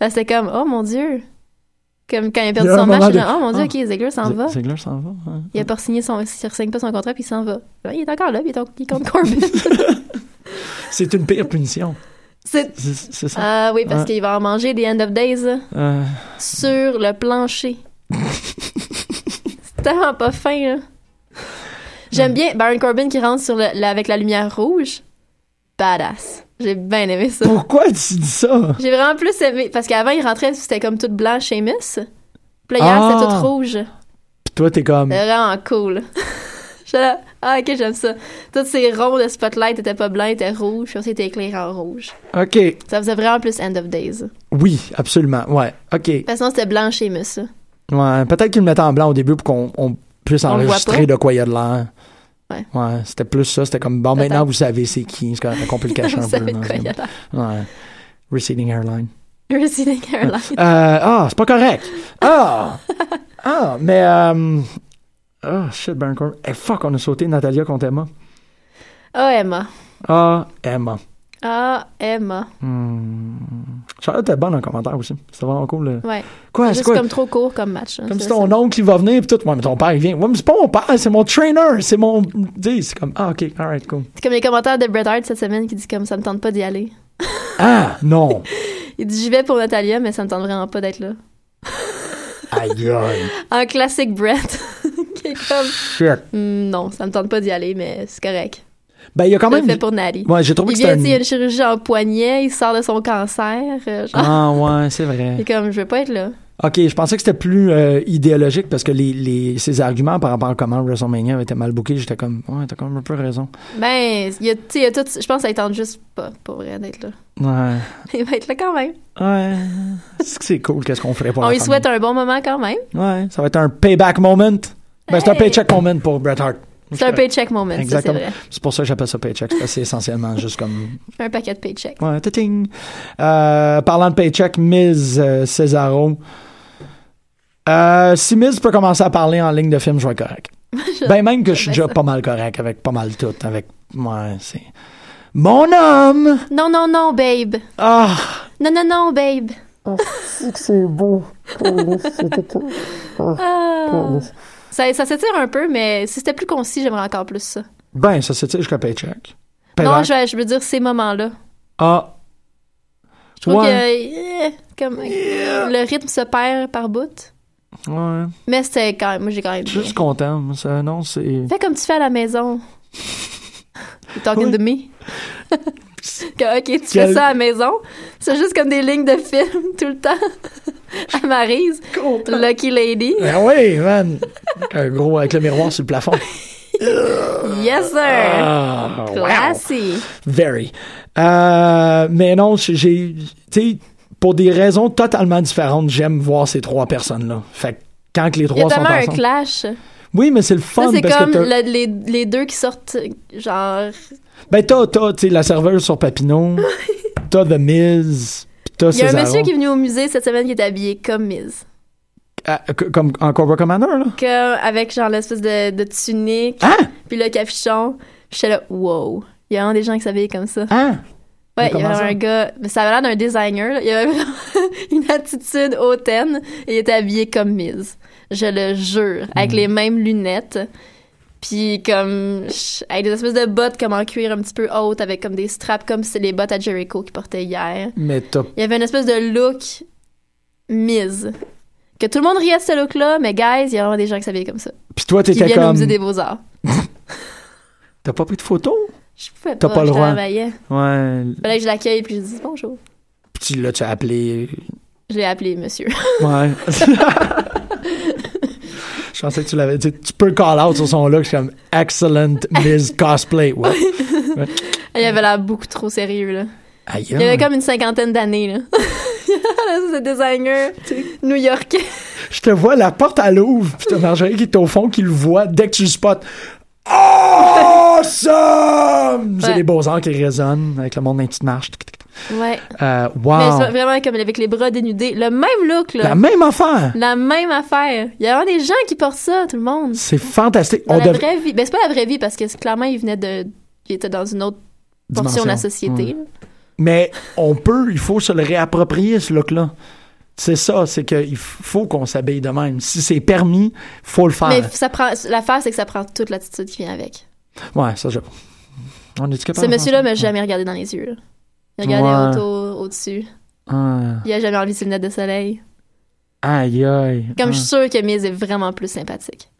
C'était comme, oh mon Dieu. Comme quand il a perdu Il a son match, de- a dit, oh mon Dieu, Ah. ok, Ziggler s'en va. Ziegler s'en va. hein. Il a pas signé son, il ne pas son contrat puis il s'en va. Là, il est encore là, puis il est, contre Corbin. <laughs> C'est une pire punition. C'est- ça. Ah oui, parce Ouais. qu'il va en manger des end of days Euh, sur le plancher. <laughs> C'est tellement pas fin, là. J'aime bien Baron Corbin qui rentre sur le, avec la lumière rouge. Badass. J'ai bien aimé ça. pourquoi tu dis ça? J'ai vraiment plus aimé. Parce qu'avant, il rentrait, c'était comme tout blanc chez Miss. Puis là, hier, Ah. c'était tout rouge. Puis toi, t'es comme. C'était vraiment cool. <laughs> J'étais là, ah, ok, j'aime ça. Tous ces ronds de spotlight étaient pas blancs, étaient rouges. Puis aussi, étaient éclairés en rouge. OK. Ça faisait vraiment plus End of Days. Oui, absolument. Ouais. OK. Parce que sinon, c'était blanc chez Miss. ça. Ouais. Peut-être qu'ils le mettaient en blanc au début pour qu'on on puisse On enregistrer de quoi il y a de l'air. Ouais. Ouais. C'était plus ça. C'était comme, bon, maintenant, vous savez c'est qui. C'est correct, on peut le <laughs> cacher un peu. l'air. Ouais. Receding hairline. Receding. <laughs> Euh, ah, c'est pas correct. Ah! ah, mais. Euh, oh, shit, Baron Corbin. Eh, fuck, on a sauté Natalia contre Emma. Ah, Emma. Ah, Emma. Ah, Emma. Hmm. Charlotte était bonne en commentaire aussi. C'était vraiment cool. là. Ouais. Quoi, C'est c'est quoi? comme trop court comme match. hein, Comme c'est si ton ça. oncle il va venir pis tout. Ouais, mais ton père il vient. Ouais, mais c'est pas mon père, c'est mon trainer, c'est mon. Dis, c'est comme. Ah, ok, alright, cool. C'est comme les commentaires de Bret Hart cette semaine qui dit comme ça me tente pas d'y aller. <laughs> Ah, non. <laughs> Il dit j'y vais pour Natalia, mais ça me tente vraiment pas d'être là. Aïe, aïe. <laughs> Un classique Bret. qui est comme Shit. Hmm, non, ça me tente pas d'y aller, mais c'est correct. Ben, il y a quand même. fais pour Natty. Ouais, j'ai trouvé Il que vient, c'était. il a Un... une chirurgie en poignet, il sort de son cancer. euh, genre, Ah, ouais, c'est il vrai. est comme, je veux pas être là. Ok, je pensais que c'était plus euh, idéologique parce que les, les, ses arguments par rapport à comment WrestleMania avait été mal booké, j'étais comme, ouais, t'as quand même un peu raison. Ben, il y a, tu sais, il y a tout. Je pense que ça tente juste pas, pour vrai, d'être là. Ouais. <laughs> Il va être là quand même. Ouais. C'est que c'est cool, qu'est-ce qu'on ferait pour On lui souhaite un bon moment quand même. Ouais, ça va être un payback moment. Ben, c'est un Hey. paycheck moment pour Bret Hart. C'est un paycheck moment, Exactement. vrai. C'est pour ça que j'appelle ça paycheck. parce que C'est essentiellement juste comme <laughs> Un paquet de paycheck. Ouais, ta-ting. Euh, parlant de paycheck, Miz euh, Cesaro. Euh, si Miz peut commencer à parler en ligne de film, je vais être correct. <laughs> ben même que je suis déjà ça. pas mal correct avec pas mal tout. Avec, ouais, c'est... Mon homme! Non, non, non, babe. Ah! Non, non, non, babe. C'est beau. <laughs> Ah. Ça, ça s'étire un peu, mais si c'était plus concis, j'aimerais encore plus ça. Ben, ça c'est jusqu'à paycheck. Non, je, je veux dire ces moments-là. Ah. Je trouve Ouais. que euh, comme, le rythme se perd par bout. Ouais. Mais c'était quand même, moi j'ai quand même Je suis content. Ça, non, c'est... Fais comme tu fais à la maison. <laughs> You talking Oui. to me? <laughs> Ok, tu fais ça à la maison? C'est juste comme des lignes de film <laughs> tout le temps. <laughs> à Maryse. Lucky Lady. Ben oui, man. Un gros avec le miroir sur le plafond. <laughs> Yes, sir. Ah, wow. Classy. Very. Euh, mais non, j'ai- tu sais, pour des raisons totalement différentes, j'aime voir ces trois personnes-là. Fait que quand que les Il y a trois sont tellement un ensemble. clash. Oui, mais c'est le fun c'est comme que le- les, les deux qui sortent, genre. Ben t'as, t'as, tu la serveuse sur Papineau, <laughs> t'as The Miz, pis t'as Il y a un monsieur qui est venu au musée cette semaine qui est habillé comme Miz. Ah, c- comme en Cobra Commander, là? Comme avec genre l'espèce de, de tunique, Ah! puis le capuchon. Puis J'étais là, wow. Il y a vraiment des gens qui s'habillent comme ça. Ah! Ouais, Mais il y comment avait ça? un gars, mais ça avait l'air d'un designer. là. Il avait vraiment <laughs> une attitude hautaine et il était habillé comme Miz. Je le jure, avec Hmm. les mêmes lunettes. Puis comme avec des espèces de bottes comme en cuir un petit peu hautes avec comme des straps comme c'est les bottes à Jericho qu'il portait hier. Mais t'as, Il y avait une espèce de look Miz. Que tout le monde riait de ce look-là, mais guys, il y a vraiment des gens qui s'habillaient comme ça. Puis toi, Qui t'étais viennent au comme. musée des Beaux-Arts. <laughs> T'as pas pris de photos? Je pouvais T'as pas, pas le droit. Ouais. Fallait que je l'accueille puis je dis bonjour. Puis là, tu as appelé? Je l'ai appelé monsieur. Ouais. <laughs> Je pensais que tu l'avais dit. Tu peux call out sur son look, c'est comme excellent Miss Cosplay. Ouais. <laughs> Il avait l'air beaucoup trop sérieux, là. Aïe, Il avait comme une cinquantaine d'années, là. <laughs> C'est un designer new-yorkais. Je te vois, la porte à l'ouvre, puis t'as Marjorie qui est au fond, qui le voit dès que tu le spots. Awesome! C'est Ouais. les beaux-arts qui résonnent avec le monde d'un petite marche. Ouais. Euh, Mais wow! c'est vraiment comme avec les bras dénudés. Le même look, là. La même affaire! La même affaire. Il y a des gens qui portent ça, tout le monde. C'est fantastique. Dans On la dev- vraie vie. Ben, c'est pas la vraie vie parce que clairement, il venait de. Il était dans une autre portion de la Dimension. société. Ouais. Mais on peut, il faut se le réapproprier, ce look-là. C'est ça, c'est qu'il faut qu'on s'habille de même. Si c'est permis, faut le faire. Mais ça prend. L'affaire, c'est que ça prend toute l'attitude qui vient avec. Ouais, ça, je. On est capable Ce monsieur-là m'a jamais regardé dans les yeux. là. Il regardait Ouais. autour, au-dessus. Ah. Il a jamais enlevé ses lunettes de soleil. Aïe, aïe. Comme Ah. je suis sûre que Miz est vraiment plus sympathique.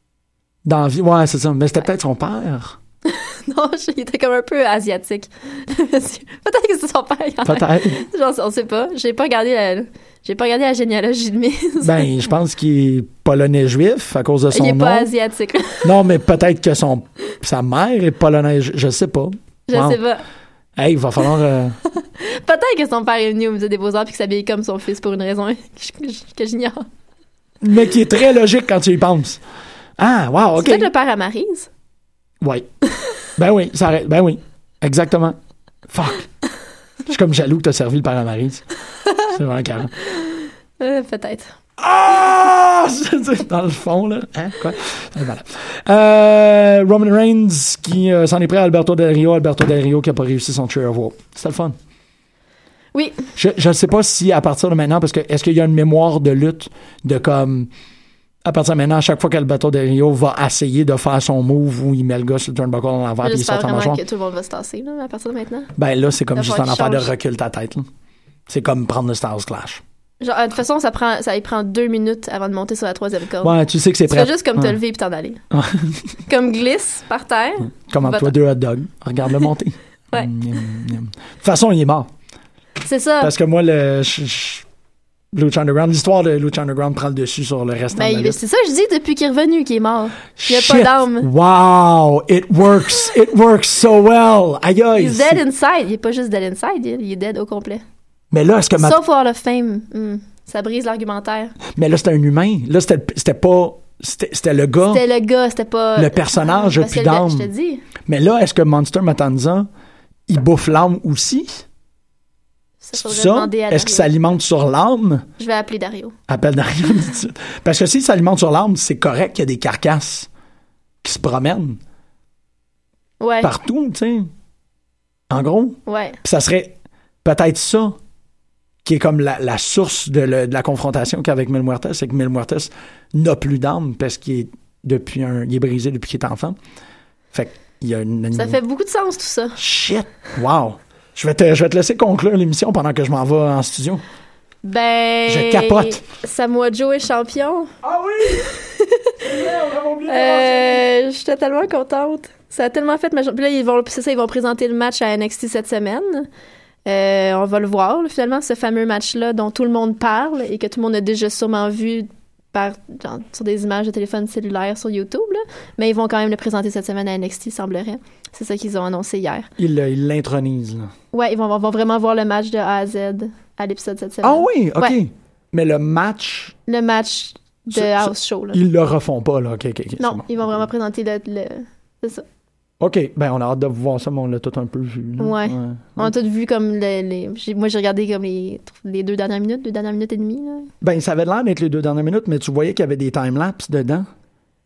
Dans vie, ouais, c'est ça. Mais c'était peut-être son père. <laughs> Non, je- il était comme un peu asiatique. <laughs> Peut-être que c'est son père. Peut-être. <laughs> Genre, on sait pas. J'ai pas regardé la, j'ai pas regardé la généalogie de Miz. ben, je pense qu'il est polonais juif à cause de son il est nom. pas asiatique. Non, mais peut-être que son sa mère est polonaise. Je, je sais pas. Je Wow. sais pas. Hey, il va falloir. euh, <laughs> Peut-être que son père est venu au musée des Beaux-Arts puis qu'il s'habille comme son fils pour une raison <laughs> que j'ignore. Mais qui est très logique quand tu y penses. Ah, wow, C'est ok. peut-être le père à Maryse? Oui. ben oui, ça arrête. Ben oui. Exactement. Fuck. Je suis comme jaloux que t'as servi le père à Maryse. C'est vraiment carré. Euh, peut-être. Ah! <laughs> Dans le fond, là. Hein? Quoi? Ah, Voilà. Euh, Roman Reigns qui euh, s'en est pris à Alberto Del Rio. Alberto Del Rio qui a pas réussi son Chair of War. C'était le fun. Oui. Je ne sais pas si à partir de maintenant, parce que est-ce qu'il y a une mémoire de lutte de comme. À partir de maintenant, à chaque fois qu'Alberto Del Rio va essayer de faire son move où il met le gars sur le turnbuckle dans l'envers puis il sort mâchoire, que tout le monde va se tasser là, à partir de maintenant. ben là, c'est comme juste un affaire de recul ta tête. là. C'est comme prendre le Stars Clash. Genre, euh, de toute façon, ça prend, ça y prend deux minutes avant de monter sur la troisième corde. Ouais, tu sais que c'est tu prêt. fais juste comme te Ouais. lever puis t'en aller. <laughs> Comme glisse par terre. Commande-toi Va-t'en. deux hot dogs. Regarde-le monter. <laughs> Ouais. Mm, mm, mm. De toute façon, il est mort. C'est ça. Parce que moi, le. je- je- Lucha Underground, l'histoire de Lucha Underground prend le dessus sur le reste Ben, de la lutte. c'est ça que je dis depuis qu'il est revenu qu'il est mort. Il y a pas d'âme. Wow! It works! It works so well! Aïe dead inside. Il est pas juste dead inside, il est dead au complet. Mais là, est-ce que ma- Sauf Hall of Fame. Hmm. Ça brise l'argumentaire. Mais là, c'était un humain. Là, c'était pas. C'était le gars. C'était le gars, c'était pas. Le personnage a Parce plus que le- d'âme. Je te dis. Mais là, est-ce que Monster Matanza, il bouffe l'âme aussi? Ça ça? Est-ce qu'il s'alimente sur l'âme? Je vais appeler Dario. Appelle Dario. <laughs> Parce que s'il s'alimente sur l'âme, c'est correct qu'il y a des carcasses qui se promènent Ouais. partout, tu sais. En gros. Ouais. Puis ça serait peut-être ça qui est comme la, la source de, le- de la confrontation qu'avec Mil Muertes, c'est que Mil Muertes n'a plus d'âme parce qu'il est depuis un, il est brisé depuis qu'il est enfant. Fait qu'il y a une Ça fait beaucoup de sens, tout ça. Shit! Wow! Je vais, te, je vais te laisser conclure l'émission pendant que je m'en vais en studio. Ben. Je capote. Samoa Joe est champion. Ah oui! <laughs> Euh, J'étais tellement contente. Ça a tellement fait ma. Puis là, ils vont, c'est ça, ils vont présenter le match à NXT cette semaine. Euh, on va le voir, là, finalement, ce fameux match-là dont tout le monde parle et que tout le monde a déjà sûrement vu par, genre, sur des images de téléphone cellulaire sur YouTube. là. Mais ils vont quand même le présenter cette semaine à NXT, semblerait. C'est ça qu'ils ont annoncé hier. Il euh, il l'intronise, là. Ouais, ils vont, vont vraiment voir le match de A à Z à l'épisode cette semaine. Ah oui, OK. Ouais. Mais le match, Le match de House Show. Là. ils le refont pas, là. OK, Non, bon. ils vont vraiment présenter le. le- C'est ça. OK, ben on a hâte de voir ça, mais on l'a tout un peu vu. Ouais. On a tous vu comme le- les. Moi, j'ai regardé comme les, les deux dernières minutes, deux dernières minutes et demie. Là. Ben, ça avait l'air d'être les deux dernières minutes, mais tu voyais qu'il y avait des timelapses dedans.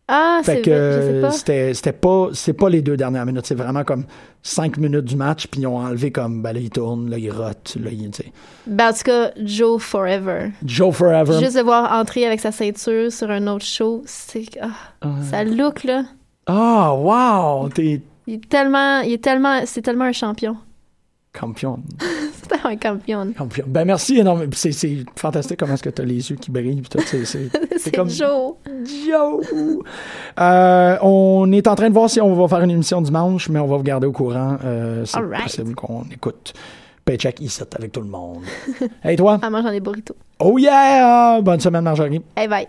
Ah, c'est euh, c'était c'était pas c'est pas les deux dernières minutes, c'est vraiment comme cinq minutes du match, puis ils ont enlevé comme ben là il tourne, là il rote, là il tu sais. Ben, en tout cas, Joe Forever. Joe Forever. Juste de voir entrer avec sa ceinture sur un autre show, c'est. Ah, Ah. Ça look, là. Ah, wow! T'es Il est tellement. Il est tellement. C'est tellement un champion. <laughs> Campion. C'était un campion. Campion. Ben merci énormément. C'est, c'est fantastique comment est-ce que t'as les yeux qui brillent. tout. C'est, <laughs> c'est, C'est comme Joe. Joe. Euh, on est en train de voir si on va faire une émission dimanche, mais on va vous garder au courant. Euh, c'est possible qu'on écoute Paycheck ici avec tout le monde. <laughs> hey toi? À manger des burritos. Oh yeah! Bonne semaine Marjorie. Hey, bye.